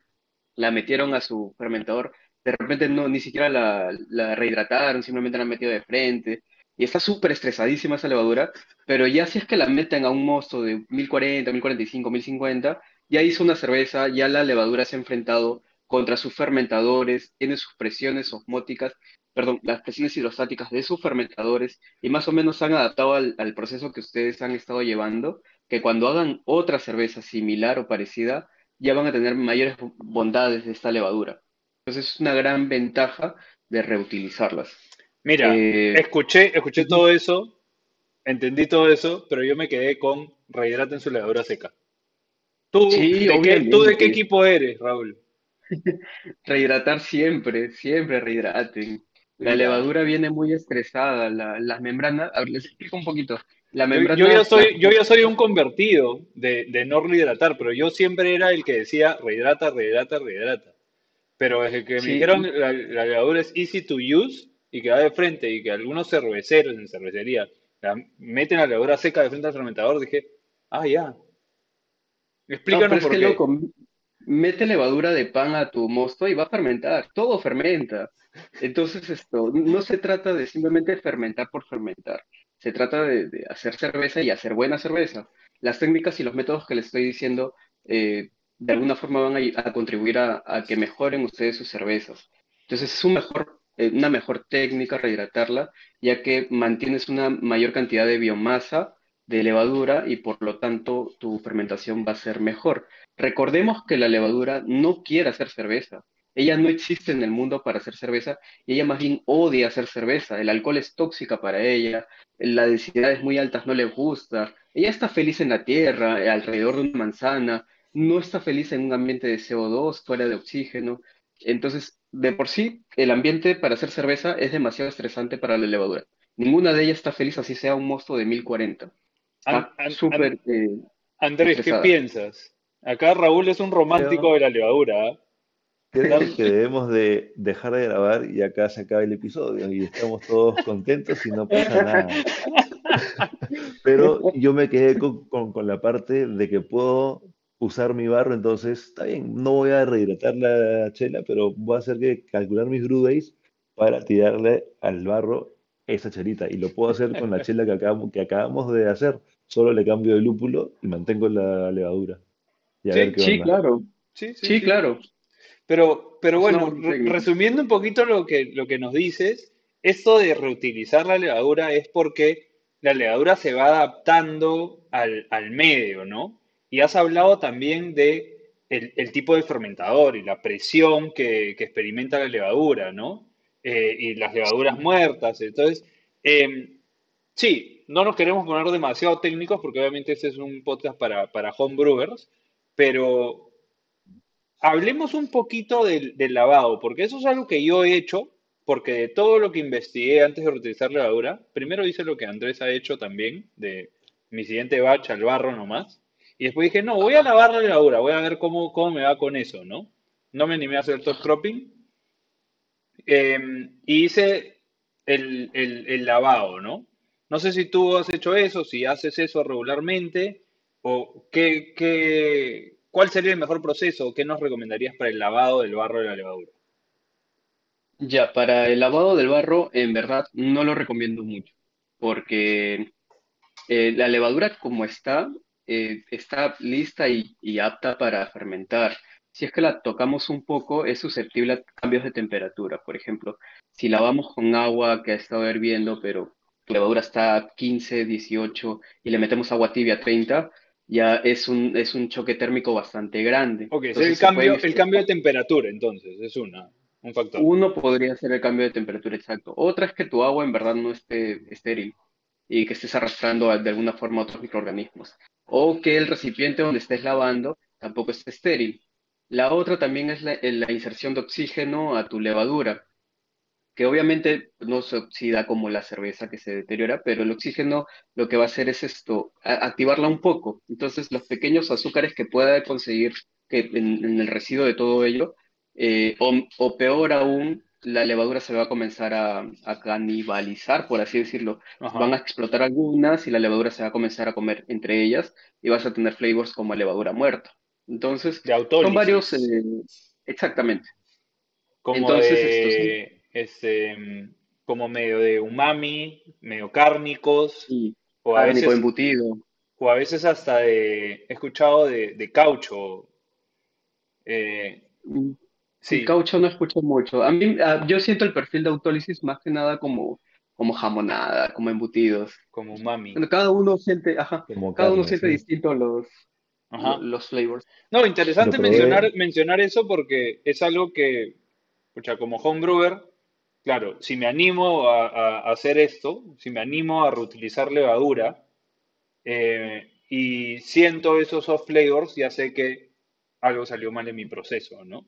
la metieron a su fermentador de repente no, ni siquiera la, la rehidrataron, simplemente la han metido de frente, y está súper estresadísima esa levadura, pero ya si es que la meten a un mosto de 1040, 1045, 1050, ya hizo una cerveza, ya la levadura se ha enfrentado contra sus fermentadores, tiene sus presiones osmóticas, perdón, las presiones hidrostáticas de sus fermentadores, y más o menos se han adaptado al, al proceso que ustedes han estado llevando, que cuando hagan otra cerveza similar o parecida, ya van a tener mayores bondades de esta levadura. Entonces es una gran ventaja de reutilizarlas. Mira, Eh, escuché, escuché todo eso, entendí todo eso, pero yo me quedé con rehidraten su levadura seca. ¿Tú sí, de qué, tú de qué equipo eres, Raúl? Rehidratar siempre, siempre rehidraten. La levadura viene muy estresada, la, las membranas, a ver, les explico un poquito. La Yo, yo membrana, ya la, soy, yo ya soy un convertido de, de no rehidratar, pero yo siempre era el que decía rehidrata, rehidrata, rehidrata. Pero desde que me dijeron la, la levadura es easy to use y que va de frente y que algunos cerveceros en cervecería la meten la levadura seca de frente al fermentador, dije, ah, ya, No, explícanos pero es por que qué. loco, mete levadura de pan a tu mosto y va a fermentar, todo fermenta. Entonces esto, no se trata de simplemente fermentar por fermentar, se trata de, de hacer cerveza y hacer buena cerveza. Las técnicas y los métodos que les estoy diciendo, eh, de alguna forma van a, a contribuir a, a que mejoren ustedes sus cervezas. Entonces es un mejor, eh, una mejor técnica rehidratarla, ya que mantienes una mayor cantidad de biomasa de levadura y por lo tanto tu fermentación va a ser mejor. Recordemos que la levadura no quiere hacer cerveza. Ella no existe en el mundo para hacer cerveza y ella más bien odia hacer cerveza. El alcohol es tóxica para ella, las densidades muy altas no le gusta. Ella está feliz en la tierra, eh, alrededor de una manzana, no está feliz en un ambiente de CO2, fuera de oxígeno. Entonces, de por sí, el ambiente para hacer cerveza es demasiado estresante para la levadura. Ninguna de ellas está feliz, así sea un mosto de 1040. An- Está an- an- súper eh, Andrés, ¿qué piensas? Acá Raúl es un romántico de la levadura, ¿ah? creo que debemos de dejar de grabar y acá se acaba el episodio y estamos todos contentos y no pasa nada. Pero yo me quedé con, con- con la parte de que puedo usar mi barro, entonces está bien, no voy a rehidratar la chela, pero voy a hacer que calcular mis brew days para tirarle al barro esa chelita. Y lo puedo hacer con la chela que acabamos, que acabamos de hacer. Solo le cambio de lúpulo y mantengo la levadura. Y a ver Sí, qué Sí, onda. claro, sí, sí, sí, sí. claro. Pero, pero Es una bueno, re- resumiendo un poquito lo que, lo que nos dices, esto de reutilizar la levadura es porque la levadura se va adaptando al, al medio, ¿no? Y has hablado también de el, el tipo de fermentador y la presión que, que experimenta la levadura, ¿no? Eh, y las levaduras muertas. Entonces, em, sí, no nos queremos poner demasiado técnicos porque obviamente este es un podcast para, para homebrewers, pero Hablemos un poquito del, del lavado, porque eso es algo que yo he hecho, porque de todo lo que investigué antes de reutilizar levadura, primero hice lo que Andrés ha hecho también, de mi siguiente batch al barro nomás, y después dije, no, voy a lavar la levadura, voy a ver cómo, cómo me va con eso, ¿no? No me animé a hacer top cropping, eh, y hice el, el- el lavado, ¿no? No sé si tú has hecho eso, si haces eso regularmente, o qué, qué, cuál sería el mejor proceso, o qué nos recomendarías para el lavado del barro de la levadura. Ya, para el lavado del barro, en verdad no lo recomiendo mucho, porque eh, la levadura como está, eh, está lista y, y apta para fermentar. Si es que la tocamos un poco, es susceptible a cambios de temperatura. Por ejemplo, si lavamos con agua que ha estado hirviendo, pero tu levadura está a 15, 18 y le metemos agua tibia a 30, ya es un, es un choque térmico bastante grande. Ok, es el Entonces se pueden cambio, el cambio de temperatura, entonces, es una, un factor. uno podría ser el cambio de temperatura exacto. Otra es que tu agua en verdad no esté estéril y que estés arrastrando de alguna forma otros microorganismos. O que el recipiente donde estés lavando tampoco esté estéril. La otra también es la, la inserción de oxígeno a tu levadura, que obviamente no se oxida como la cerveza que se deteriora, pero el oxígeno lo que va a hacer es esto, activarla un poco. Entonces los pequeños azúcares que pueda conseguir que en el residuo de todo ello eh, o peor aún, la levadura se va a comenzar a, a canibalizar, por así decirlo. Van a explotar algunas y la levadura se va a comenzar a comer entre ellas y vas a tener flavors como levadura muerta. Entonces, de son varios, eh, exactamente. como Entonces, sí, de, este, como medio de umami, medio cárnicos, sí, o a cárnico veces, embutido. o a veces hasta de, he escuchado de, de caucho. eh, Mm, Sí, caucho no escucho mucho. A mí, ah, yo siento el perfil de autólisis más que nada como, como jamonada, como embutidos. como umami. Bueno, cada uno siente, ajá, como cada uno siente sí. distinto los, lo- Ajá. los flavors. No, interesante mencionar, probé, mencionar eso porque es algo que, pucha, como homebrewer, claro, si me animo a hacer esto, si me animo a reutilizar levadura eh, y siento esos soft flavors, ya sé que algo salió mal en mi proceso, ¿no?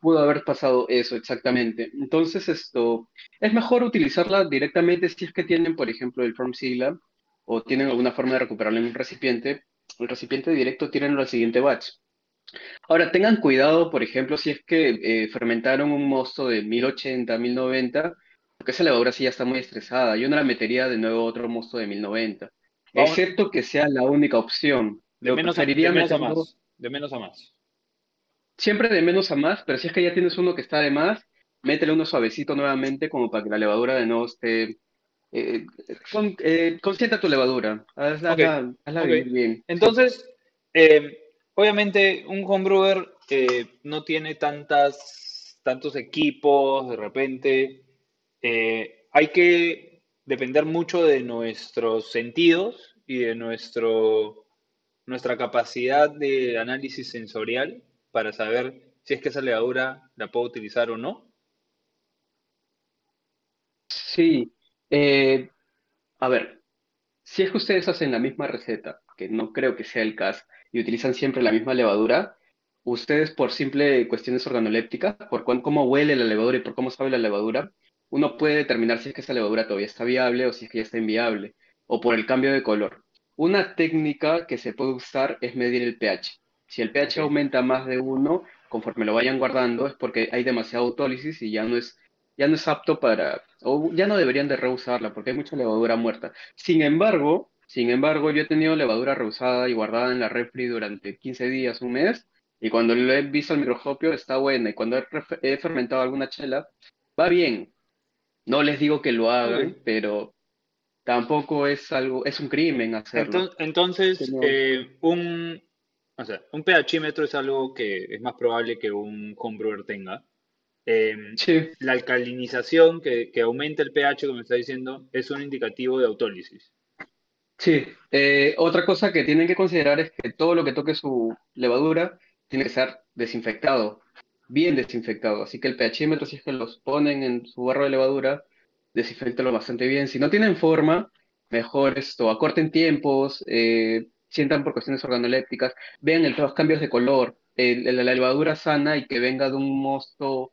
Pudo haber pasado eso, exactamente. Entonces, esto, es mejor utilizarla directamente si es que tienen, por ejemplo, el Form Sigla o tienen alguna forma de recuperarlo en un recipiente. El recipiente directo tienen al siguiente batch. Ahora, tengan cuidado, por ejemplo, si es que eh, fermentaron un mosto de 1080, 1090, porque esa levadura sí ya está muy estresada. Yo no la metería de nuevo otro mosto de 1090, Vamos excepto que sea la única opción. de Lo menos a, de preferiría menos a meterlo más, de menos a más. Siempre de menos a más, pero si es que ya tienes uno que está de más, métele uno suavecito nuevamente como para que la levadura de nuevo esté... Eh, con, eh, consienta tu levadura, hazla, hazla, bien. Entonces, eh, obviamente un homebrewer no tiene tantas, tantos equipos, de repente hay que depender mucho de nuestros sentidos y de nuestro, nuestra capacidad de análisis sensorial para saber si es que esa levadura la puedo utilizar o no. Sí, eh, a ver, si es que ustedes hacen la misma receta, que no creo que sea el caso, y utilizan siempre la misma levadura, ustedes por simple cuestiones organolépticas, por cuán- cómo huele la levadura y por cómo sabe la levadura, uno puede determinar si es que esa levadura todavía está viable o si es que ya está inviable, o por el cambio de color. Una técnica que se puede usar es medir el pH. Si el pH aumenta más de uno, conforme lo vayan guardando, es porque hay demasiada autólisis y ya no es, ya no es apto para, o ya no deberían de reusarla porque hay mucha levadura muerta. Sin embargo, sin embargo, yo he tenido levadura reusada y guardada en la refri durante 15 días, un mes, y cuando lo he visto al microscopio está buena, y cuando he, fermentado alguna chela, va bien. No les digo que lo hagan, pero tampoco es algo, es un crimen hacerlo. Enton- Entonces, Señor. eh, un, o sea, un pHímetro es algo que es más probable que un homebrewer tenga. Eh, Sí, la alcalinización que, que aumenta el pH, como está diciendo, es un indicativo de autólisis. sí. Eh, otra cosa que tienen que considerar es que todo lo que toque su levadura tiene que ser desinfectado, bien desinfectado. Así que el pHímetro, si es que los ponen en su barro de levadura, desinfectalo bastante bien. Si no tienen forma, mejor esto, acorten tiempos, eh, sientan por cuestiones organolépticas, vean el- los cambios de color. La levadura sana y que venga de un mosto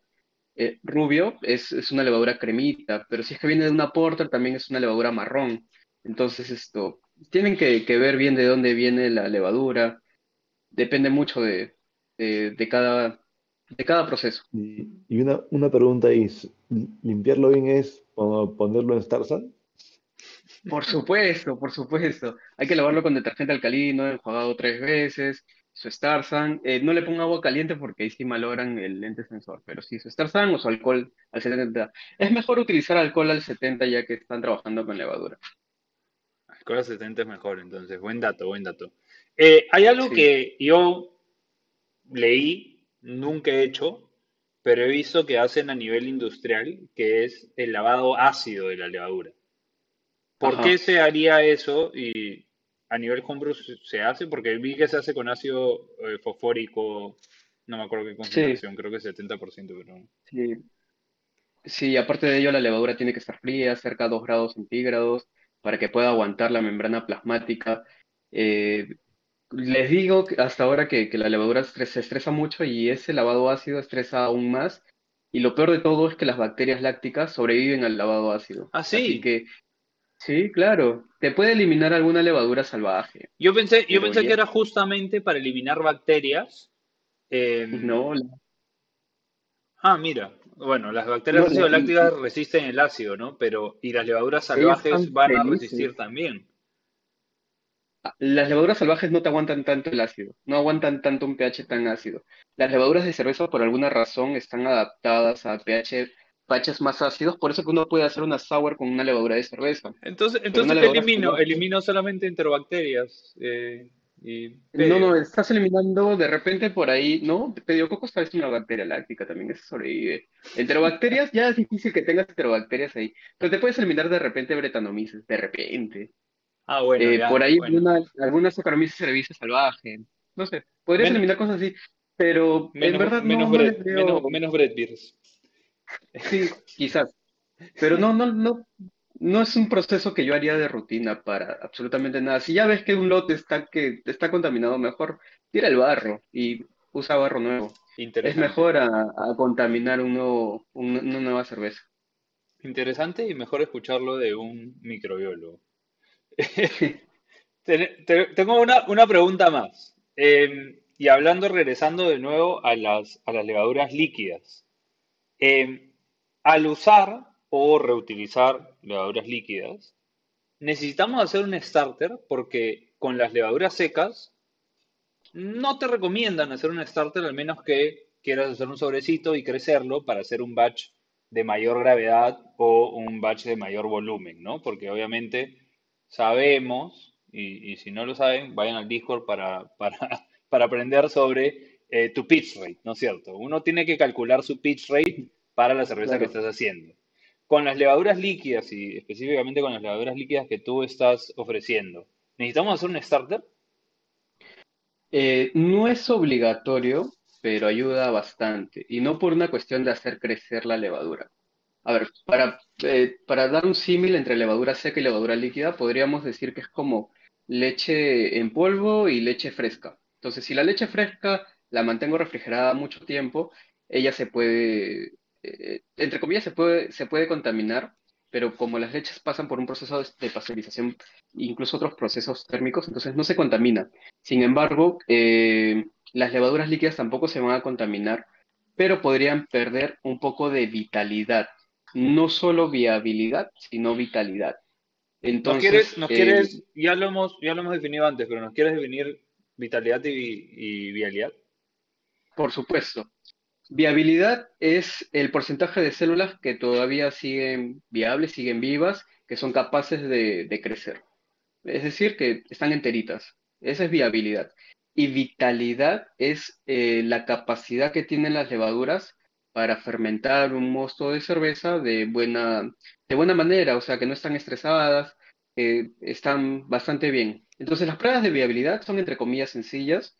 eh, rubio es, es una levadura cremita, pero si es que viene de una porter también es una levadura marrón. Entonces esto, tienen que, ver bien de dónde viene la levadura, depende mucho de, de, cada, de cada proceso. Y, una, una pregunta es, ¿limpiarlo bien es ponerlo en Starsan? Por supuesto, por supuesto. Hay que lavarlo con detergente alcalino, enjuagado tres veces, su Starsan. Eh, no le ponga agua caliente porque ahí sí malogran el lente sensor, pero sí su Starsan o su alcohol al 70. Es mejor utilizar alcohol al 70 ya que están trabajando con levadura. Alcohol a 70 es mejor, entonces, buen dato, buen dato. Eh, hay algo Sí. que yo leí, nunca he hecho, pero he visto que hacen a nivel industrial, que es el lavado ácido de la levadura. ¿Por qué se haría eso y a nivel homebrew se se hace? Porque vi que se hace con ácido eh, fosfórico, no me acuerdo qué Sí, concentración, creo que 70%, pero... sí. Sí, aparte de ello, la levadura tiene que estar fría, cerca de 2 grados centígrados, para que pueda aguantar la membrana plasmática. Eh, les digo hasta ahora que, que la levadura se estresa mucho y ese lavado ácido estresa aún más. Y lo peor de todo es que las bacterias lácticas sobreviven al lavado ácido. Ah, Así sí. que, sí, claro, te puede eliminar alguna levadura salvaje, Yo pensé, yo pensé que era justamente para eliminar bacterias. em, no, la- Ah, mira. Bueno, las bacterias no, la- ácido-lácticas resisten el ácido, ¿no? Pero, y las levaduras salvajes van a resistir también. las levaduras salvajes no te aguantan tanto el ácido, no aguantan tanto un pH tan ácido. Las levaduras de cerveza, por alguna razón, están adaptadas a pH, pHs más ácidos, por eso que uno puede hacer una sour con una levadura de cerveza. Entonces, entonces elimino, elimino solamente enterobacterias. eh, y No, no, estás eliminando de repente por ahí, ¿no? Pediococcus parece una bacteria láctica también, eso sobrevive. Enterobacterias, ya es difícil que tengas enterobacterias ahí, pero te puedes eliminar de repente Brettanomyces, de repente. Ah, bueno, Eh, ya, por ahí bueno. alguna, alguna Saccharomyces cerevisiae salvaje, no sé, podrías Men- eliminar cosas así, pero en menos, verdad menos, no, no bread, veo, menos, menos bread beers. sí, quizás, pero no, no, no, no es un proceso que yo haría de rutina para absolutamente nada. Si ya ves que un lote está, que está contaminado, mejor tira el barro y usa barro nuevo. Es mejor a, a contaminar un nuevo, un- una nueva cerveza. Interesante y mejor escucharlo de un microbiólogo. Ten- te- Tengo una, una pregunta más. Eh, y hablando, regresando de nuevo a las, a las levaduras líquidas. Eh, al usar o reutilizar levaduras líquidas, necesitamos hacer un starter porque con las levaduras secas no te recomiendan hacer un starter al menos que quieras hacer un sobrecito y crecerlo para hacer un batch de mayor gravedad o un batch de mayor volumen, ¿no? Porque obviamente sabemos, y, y si no lo saben, vayan al Discord para, para, para aprender sobre eh, tu pitch rate, ¿no es cierto? Uno tiene que calcular su pitch rate para la cerveza que Claro. estás haciendo. Con las levaduras líquidas y específicamente con las levaduras líquidas que tú estás ofreciendo, ¿necesitamos hacer un starter? Eh, no es obligatorio, pero ayuda bastante. Y no por una cuestión de hacer crecer la levadura. A ver, para, eh, para dar un símil entre levadura seca y levadura líquida, podríamos decir que es como leche en polvo y leche fresca. Entonces, si la leche fresca la mantengo refrigerada mucho tiempo, ella se puede, eh, entre comillas, se puede, se puede contaminar, pero como las leches pasan por un proceso de, pasteurización, incluso otros procesos térmicos, entonces no se contamina. Sin embargo, eh, las levaduras líquidas tampoco se van a contaminar, pero podrían perder un poco de vitalidad. No solo viabilidad, sino vitalidad. ¿Nos Entonces, quieres, nos eh, quieres, ya lo hemos, ya lo hemos definido antes, pero nos quieres definir vitalidad y, y vialidad? Por supuesto, viabilidad es el porcentaje de células que todavía siguen viables, siguen vivas, que son capaces de, de crecer. Es decir, que están enteritas. Esa es viabilidad. Y vitalidad es eh, la capacidad que tienen las levaduras para fermentar un mosto de cerveza de buena, de buena manera, o sea, que no están estresadas, que están bastante bien. Entonces, las pruebas de viabilidad son, entre comillas, sencillas.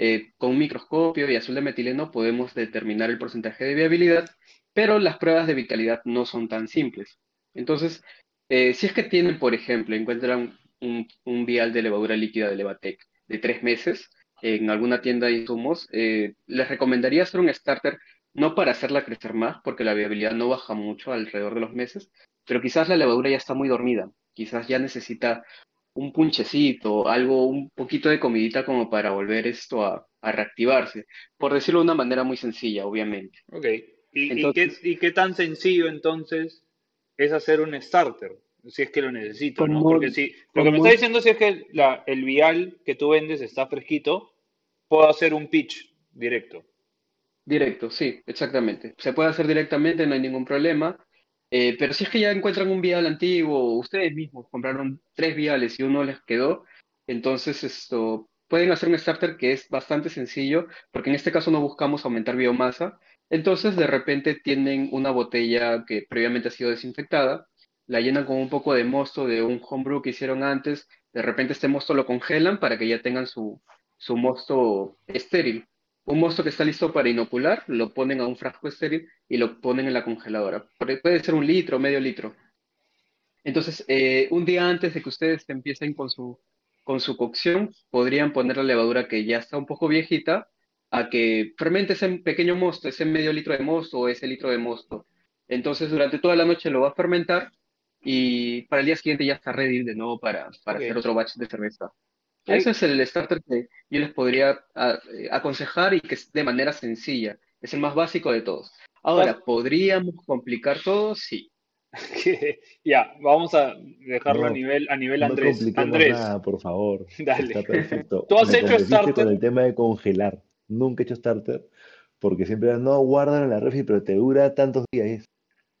Eh, con un microscopio y azul de metileno podemos determinar el porcentaje de viabilidad, pero las pruebas de vitalidad no son tan simples. Entonces, eh, si es que tienen, por ejemplo, encuentran un, vial de levadura líquida de Levatec de tres meses en alguna tienda de insumos, eh, les recomendaría hacer un starter no para hacerla crecer más, porque la viabilidad no baja mucho alrededor de los meses, pero quizás la levadura ya está muy dormida, quizás ya necesita un punchecito, algo, un poquito de comidita como para volver esto a, a reactivarse, por decirlo de una manera muy sencilla, obviamente. Ok. ¿Y, y qué, Entonces, y qué tan sencillo entonces es hacer un starter? Si es que lo necesito, ¿no? Porque si lo que me está diciendo si es que la- el vial que tú vendes está fresquito, puedo hacer un pitch directo. Directo, sí, exactamente. Se puede hacer directamente, no hay ningún problema. Eh, pero si es que ya encuentran un vial antiguo, ustedes mismos compraron tres viales y uno les quedó, entonces esto pueden hacer un starter que es bastante sencillo, porque en este caso no buscamos aumentar biomasa. Entonces, de repente tienen una botella que previamente ha sido desinfectada, la llenan con un poco de mosto de un homebrew que hicieron antes, de repente este mosto lo congelan para que ya tengan su, su mosto estéril. Un mosto que está listo para inocular, lo ponen a un frasco estéril y lo ponen en la congeladora. Puede ser un litro, medio litro. Entonces, eh, un día antes de que ustedes empiecen con su, con su cocción, podrían poner la levadura que ya está un poco viejita a que fermente ese pequeño mosto, ese medio litro de mosto o ese litro de mosto. Entonces, durante toda la noche lo va a fermentar y para el día siguiente ya está ready de nuevo para, para hacer otro batch de cerveza. Ese es el starter que yo les podría a- eh, aconsejar y que es de manera sencilla. Es el más básico de todos. Ahora, ¿podríamos complicar todo? Sí. Ya, vamos a dejarlo a No, nivel, a nivel no Andrés. compliquemos Andrés, nada, por favor. dale. Está perfecto. ¿Tú has Me hecho convenciste con starter? el tema de congelar. Nunca he hecho starter porque siempre no, guárdalo en la refri, pero te dura tantos días.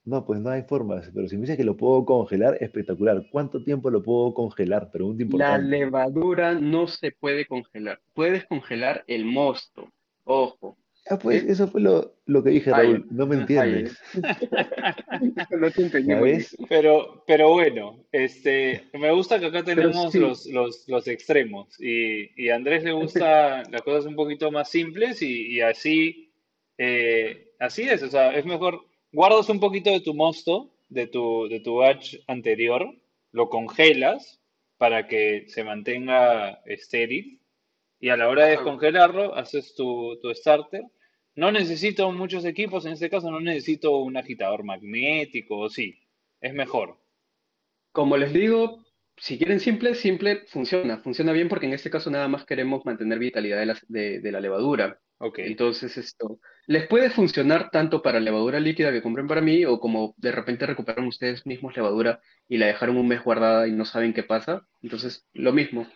No, pues no hay formas. Pero si me dices que lo puedo congelar, espectacular. ¿Cuánto tiempo lo puedo congelar? Pregunta La importante. levadura no se puede congelar. Puedes congelar el mosto. Ojo. Ah, pues eso fue lo, lo que dije. Raúl. No me falla. entiendes. No te entendí. Pero, pero bueno, este, me gusta que acá tenemos sí, los, los, los extremos y, y a Andrés le gusta las cosas un poquito más simples y, y así, eh, así es, o sea, es mejor, guardas un poquito de tu mosto, de tu, de tu batch anterior, lo congelas para que se mantenga estéril y a la hora de descongelarlo haces tu, tu starter. No necesito muchos equipos, en este caso no necesito un agitador magnético, o sí, es mejor. Como les digo, si quieren simple, simple funciona. Funciona bien porque en este caso nada más queremos mantener vitalidad de la, de, de la levadura. Ok, Entonces esto les puede funcionar tanto para levadura líquida que compren para mí o como de repente recuperaron ustedes mismos levadura y la dejaron un mes guardada y no saben qué pasa. Entonces lo mismo,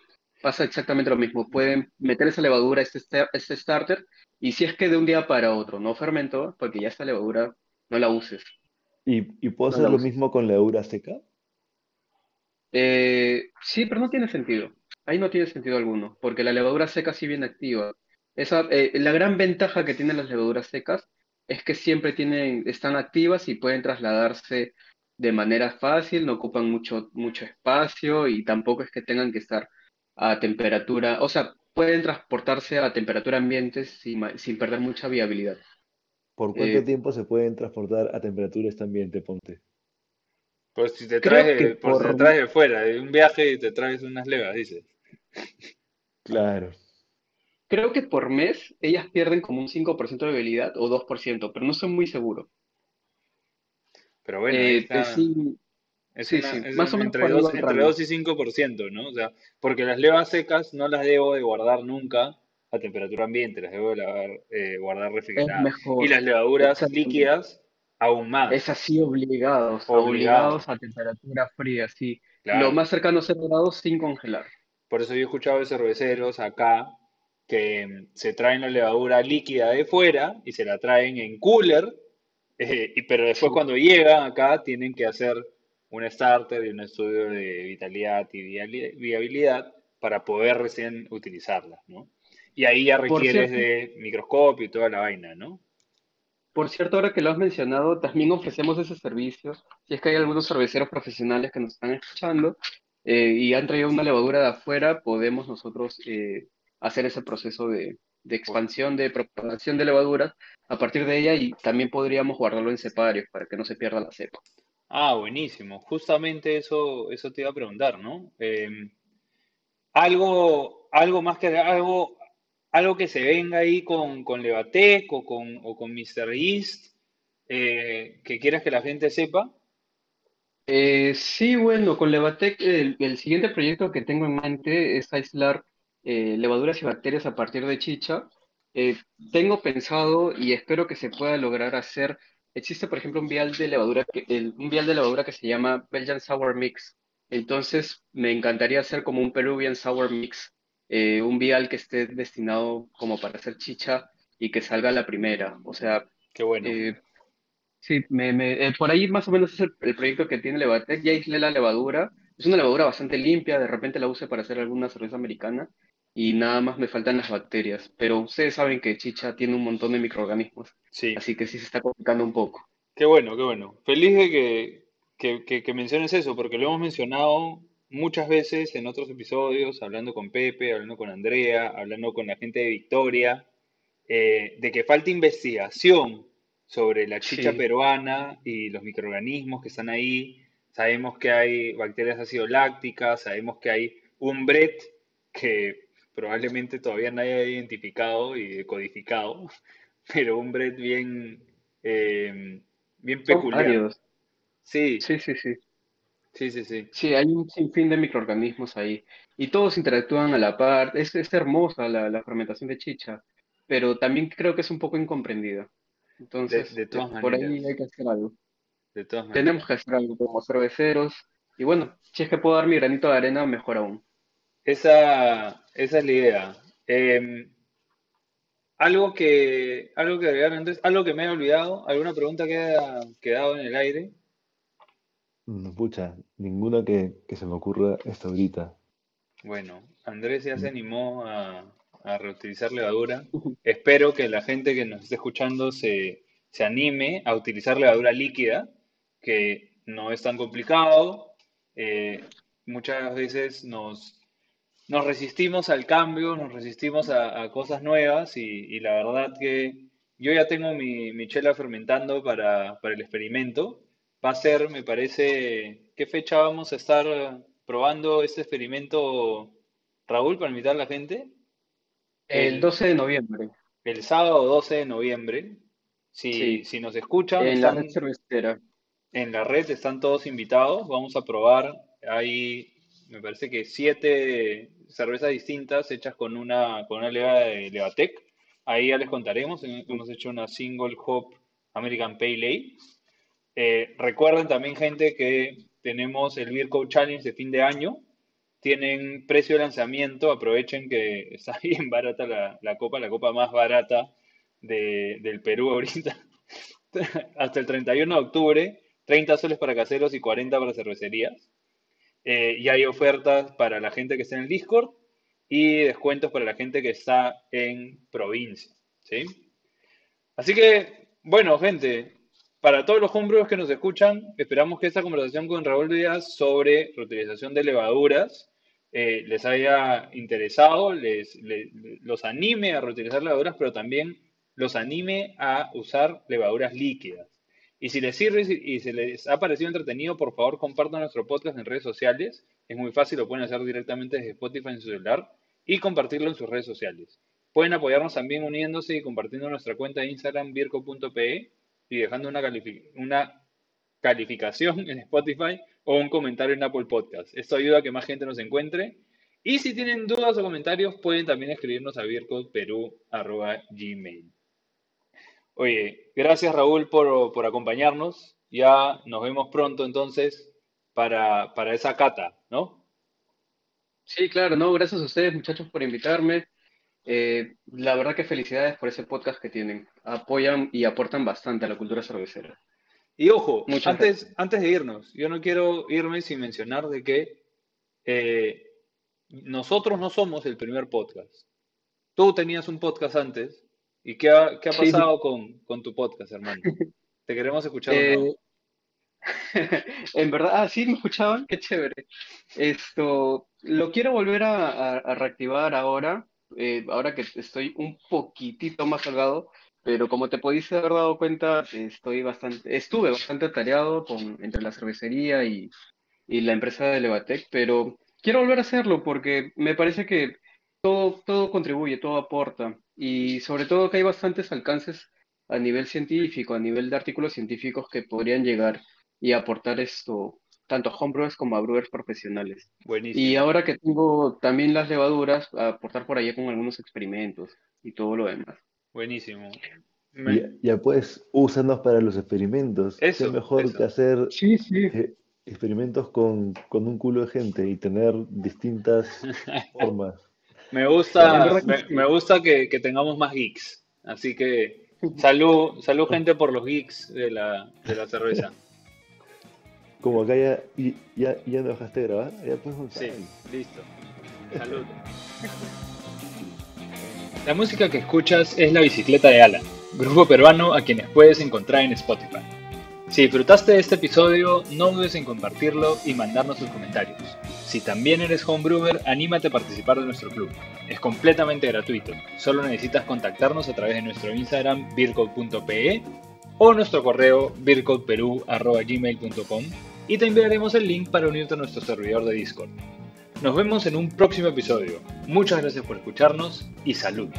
pasa exactamente lo mismo. Pueden meter esa levadura, este, este starter y si es que de un día para otro no fermentó, porque ya esta levadura no la uses, ¿Y, y puedo no hacer lo uses. mismo con levadura seca? Eh, sí, pero no tiene sentido. Ahí no tiene sentido alguno, porque la levadura seca sí viene activa. Esa, eh, la gran ventaja que tienen las levaduras secas es que siempre tienen, están activas y pueden trasladarse de manera fácil, no ocupan mucho, mucho espacio y tampoco es que tengan que estar a temperatura, o sea, pueden transportarse a temperatura ambiente sin, sin perder mucha viabilidad. ¿Por cuánto Eh, tiempo se pueden transportar a temperatura este ambiente, ponte? pues si te creo traes, por si te por, traes de fuera, de un viaje y te traes unas levas, dices. Claro. Creo que por mes ellas pierden como un 5% de viabilidad o 2%, pero no estoy muy seguro. Pero bueno, Eh, está, sí, es sí, una, sí, es más o menos entre dos, entre rango. 2 y 5%, ¿no? O sea, porque las levas secas no las debo de guardar nunca a temperatura ambiente, las debo de lavar, eh, guardar Es refrigeradas. Y las levaduras líquidas, aún Es más, así obligados, obligado, obligados a temperatura fría, sí. Lo claro. más cercano a 0 grados sin congelar. Por eso yo he escuchado de cerveceros acá que se traen la levadura líquida de fuera y se la traen en cooler, eh, y, pero después cuando llegan acá tienen que hacer un starter y un estudio de vitalidad y viabilidad para poder recién utilizarlas, ¿no? Y ahí ya requieres cierto, de microscopio y toda la vaina, ¿no? por cierto, ahora que lo has mencionado, también ofrecemos ese servicio. Si es que hay algunos cerveceros profesionales que nos están escuchando eh, y han traído una levadura de afuera, podemos nosotros eh, hacer ese proceso de, expansión, de propagación de levaduras a partir de ella y también podríamos guardarlo en ceparios para que no se pierda la cepa. Ah, buenísimo. Justamente eso, eso te iba a preguntar, ¿no? Em, Algo, algo más que algo, algo que se venga ahí con, con Levatec o con, o con Mr. East, eh, que quieras que la gente sepa. Eh, sí, bueno, con Levatec el, el siguiente proyecto que tengo en mente es aislar eh, levaduras y bacterias a partir de chicha. Eh, tengo pensado y espero que se pueda lograr hacer. Existe, por ejemplo, un vial de levadura que, el- un vial de levadura que se llama Belgian Sour Mix. Entonces, me encantaría hacer como un Peruvian Sour Mix, eh, un vial que esté destinado como para hacer chicha y que salga la primera. O sea, Qué bueno. eh, Sí, me, me- por ahí más o menos es el, el proyecto que tiene Levatec. Ya aislé la levadura. Es una levadura bastante limpia. De repente la use para hacer alguna cerveza americana. Y nada más me faltan las bacterias. Pero ustedes saben que chicha tiene un montón de microorganismos. Sí, Así que sí se está complicando un poco. qué bueno, qué bueno. Feliz de que, que, que, que menciones eso, porque lo hemos mencionado muchas veces en otros episodios, hablando con Pepe, hablando con Andrea, hablando con la gente de Victoria. eh, de que falta investigación sobre la chicha Sí, peruana y los microorganismos que están ahí. Sabemos que hay bacterias ácido lácticas, sabemos que hay un Brett que probablemente todavía nadie ha identificado y codificado, pero un Brett bien, eh, bien peculiar. Sí, Sí, sí, sí. sí, sí, sí. Sí, hay un sinfín de microorganismos ahí. Y todos interactúan a la par. Es, es hermosa la, la fermentación de chicha. Pero también creo que es un poco incomprendida. De, Entonces, de eh, todas por ahí hay que hacer algo. De todas maneras. Tenemos que hacer algo como cerveceros. Y bueno, si es que puedo dar mi granito de arena, mejor aún. Esa, esa es la idea. Eh, algo que, algo que agregar antes, algo que me he olvidado, alguna pregunta que haya quedado en el aire. No, pucha, ninguna que, que se me ocurra esta ahorita. Bueno, Andrés ya se animó a, a reutilizar levadura. Espero que la gente que nos esté escuchando se, se anime a utilizar levadura líquida, que no es tan complicado. Eh, muchas veces nos, nos resistimos al cambio, nos resistimos a, a cosas nuevas y, y la verdad que yo ya tengo mi, mi chela fermentando para, para el experimento. Va a ser, me parece, ¿qué fecha vamos a estar probando este experimento, Raúl, para invitar a la gente? El El, 12 de noviembre, el sábado 12 de noviembre. Si, sí, si nos escuchan, en la red están cervecera. en la red, están todos invitados. Vamos a probar. Hay, me parece que siete cervezas distintas hechas con una, con una leva de Levatec. Ahí ya les contaremos. Hemos hecho una single hop American Pale Ale. Eh, recuerden también, gente, que tenemos el Beer Code Challenge de fin de año. Tienen precio de lanzamiento. Aprovechen que está bien barata la, la copa, la copa más barata de- del Perú ahorita. Hasta el 31 de octubre, 30 soles para caseros y 40 para cervecerías. Eh, y hay ofertas para la gente que está en el Discord y descuentos para la gente que está en provincia. ¿sí? Así que, bueno, gente, para todos los homebrewers que nos escuchan, esperamos que esta conversación con Raúl Díaz sobre reutilización de levaduras eh, les haya interesado, les, les- los anime a reutilizar levaduras, pero también los anime a usar levaduras líquidas. Y si les sirve y si les ha parecido entretenido, por favor compartan nuestro podcast en redes sociales. Es muy fácil, lo pueden hacer directamente desde Spotify en su celular y compartirlo en sus redes sociales. Pueden apoyarnos también uniéndose y compartiendo nuestra cuenta de Instagram, virco.pe, y dejando una, califi- una calificación en Spotify o un comentario en Apple Podcast. Esto ayuda a que más gente nos encuentre. Y si tienen dudas o comentarios, pueden también escribirnos a vircoperú.gmail. Oye, gracias Raúl por, por acompañarnos. Ya nos vemos pronto entonces para, para esa cata, ¿no? Sí, claro, no, gracias a ustedes, muchachos, por invitarme. Eh, la verdad que felicidades por ese podcast que tienen. Apoyan y aportan bastante a la cultura cervecera. Y ojo, Muchas gracias. antes, antes de irnos, yo no quiero irme sin mencionar de que eh, nosotros no somos el primer podcast. Tú tenías un podcast antes. ¿Y qué ha, qué ha Sí. pasado con, con tu podcast, hermano? ¿Te queremos escuchar? Eh, en verdad, ah, sí, me escuchaban, qué chévere. Esto, lo quiero volver a, a- a reactivar ahora, eh, ahora que estoy un poquitito más holgado, pero como te pudiste haber dado cuenta, estoy bastante, estuve bastante atareado con, entre la cervecería y, y la empresa de Levatec, pero quiero volver a hacerlo porque me parece que todo, todo contribuye, todo aporta, y sobre todo que hay bastantes alcances a nivel científico, a nivel de artículos científicos que podrían llegar y aportar esto tanto a homebrewers como a brewers profesionales. Y Buenísimo, ahora que tengo también las levaduras, a aportar por allá con algunos experimentos y todo lo demás. buenísimo. Y Me- ya, ya pues, úsanos para los experimentos. ¿Qué eso, mejor que hacer Sí, sí. eh, experimentos con, con un culo de gente y tener distintas formas? Me gusta, me, gusta que, que tengamos más geeks. Así que salud, salud gente por los geeks de la, de la cerveza. Como acá ya, ya, ya no dejaste de grabar, ya pues Sí, listo. Salud. La música que escuchas es La Bicicleta de Alan, grupo peruano a quienes puedes encontrar en Spotify. Si disfrutaste de este episodio, no dudes en compartirlo y mandarnos tus comentarios. Si también eres homebrewer, anímate a participar de nuestro club. Es completamente gratuito. Solo necesitas contactarnos a través de nuestro Instagram beercode.pe o nuestro correo beercodeperú.gmail.com y te enviaremos el link para unirte a nuestro servidor de Discord. Nos vemos en un próximo episodio. Muchas gracias por escucharnos y salud.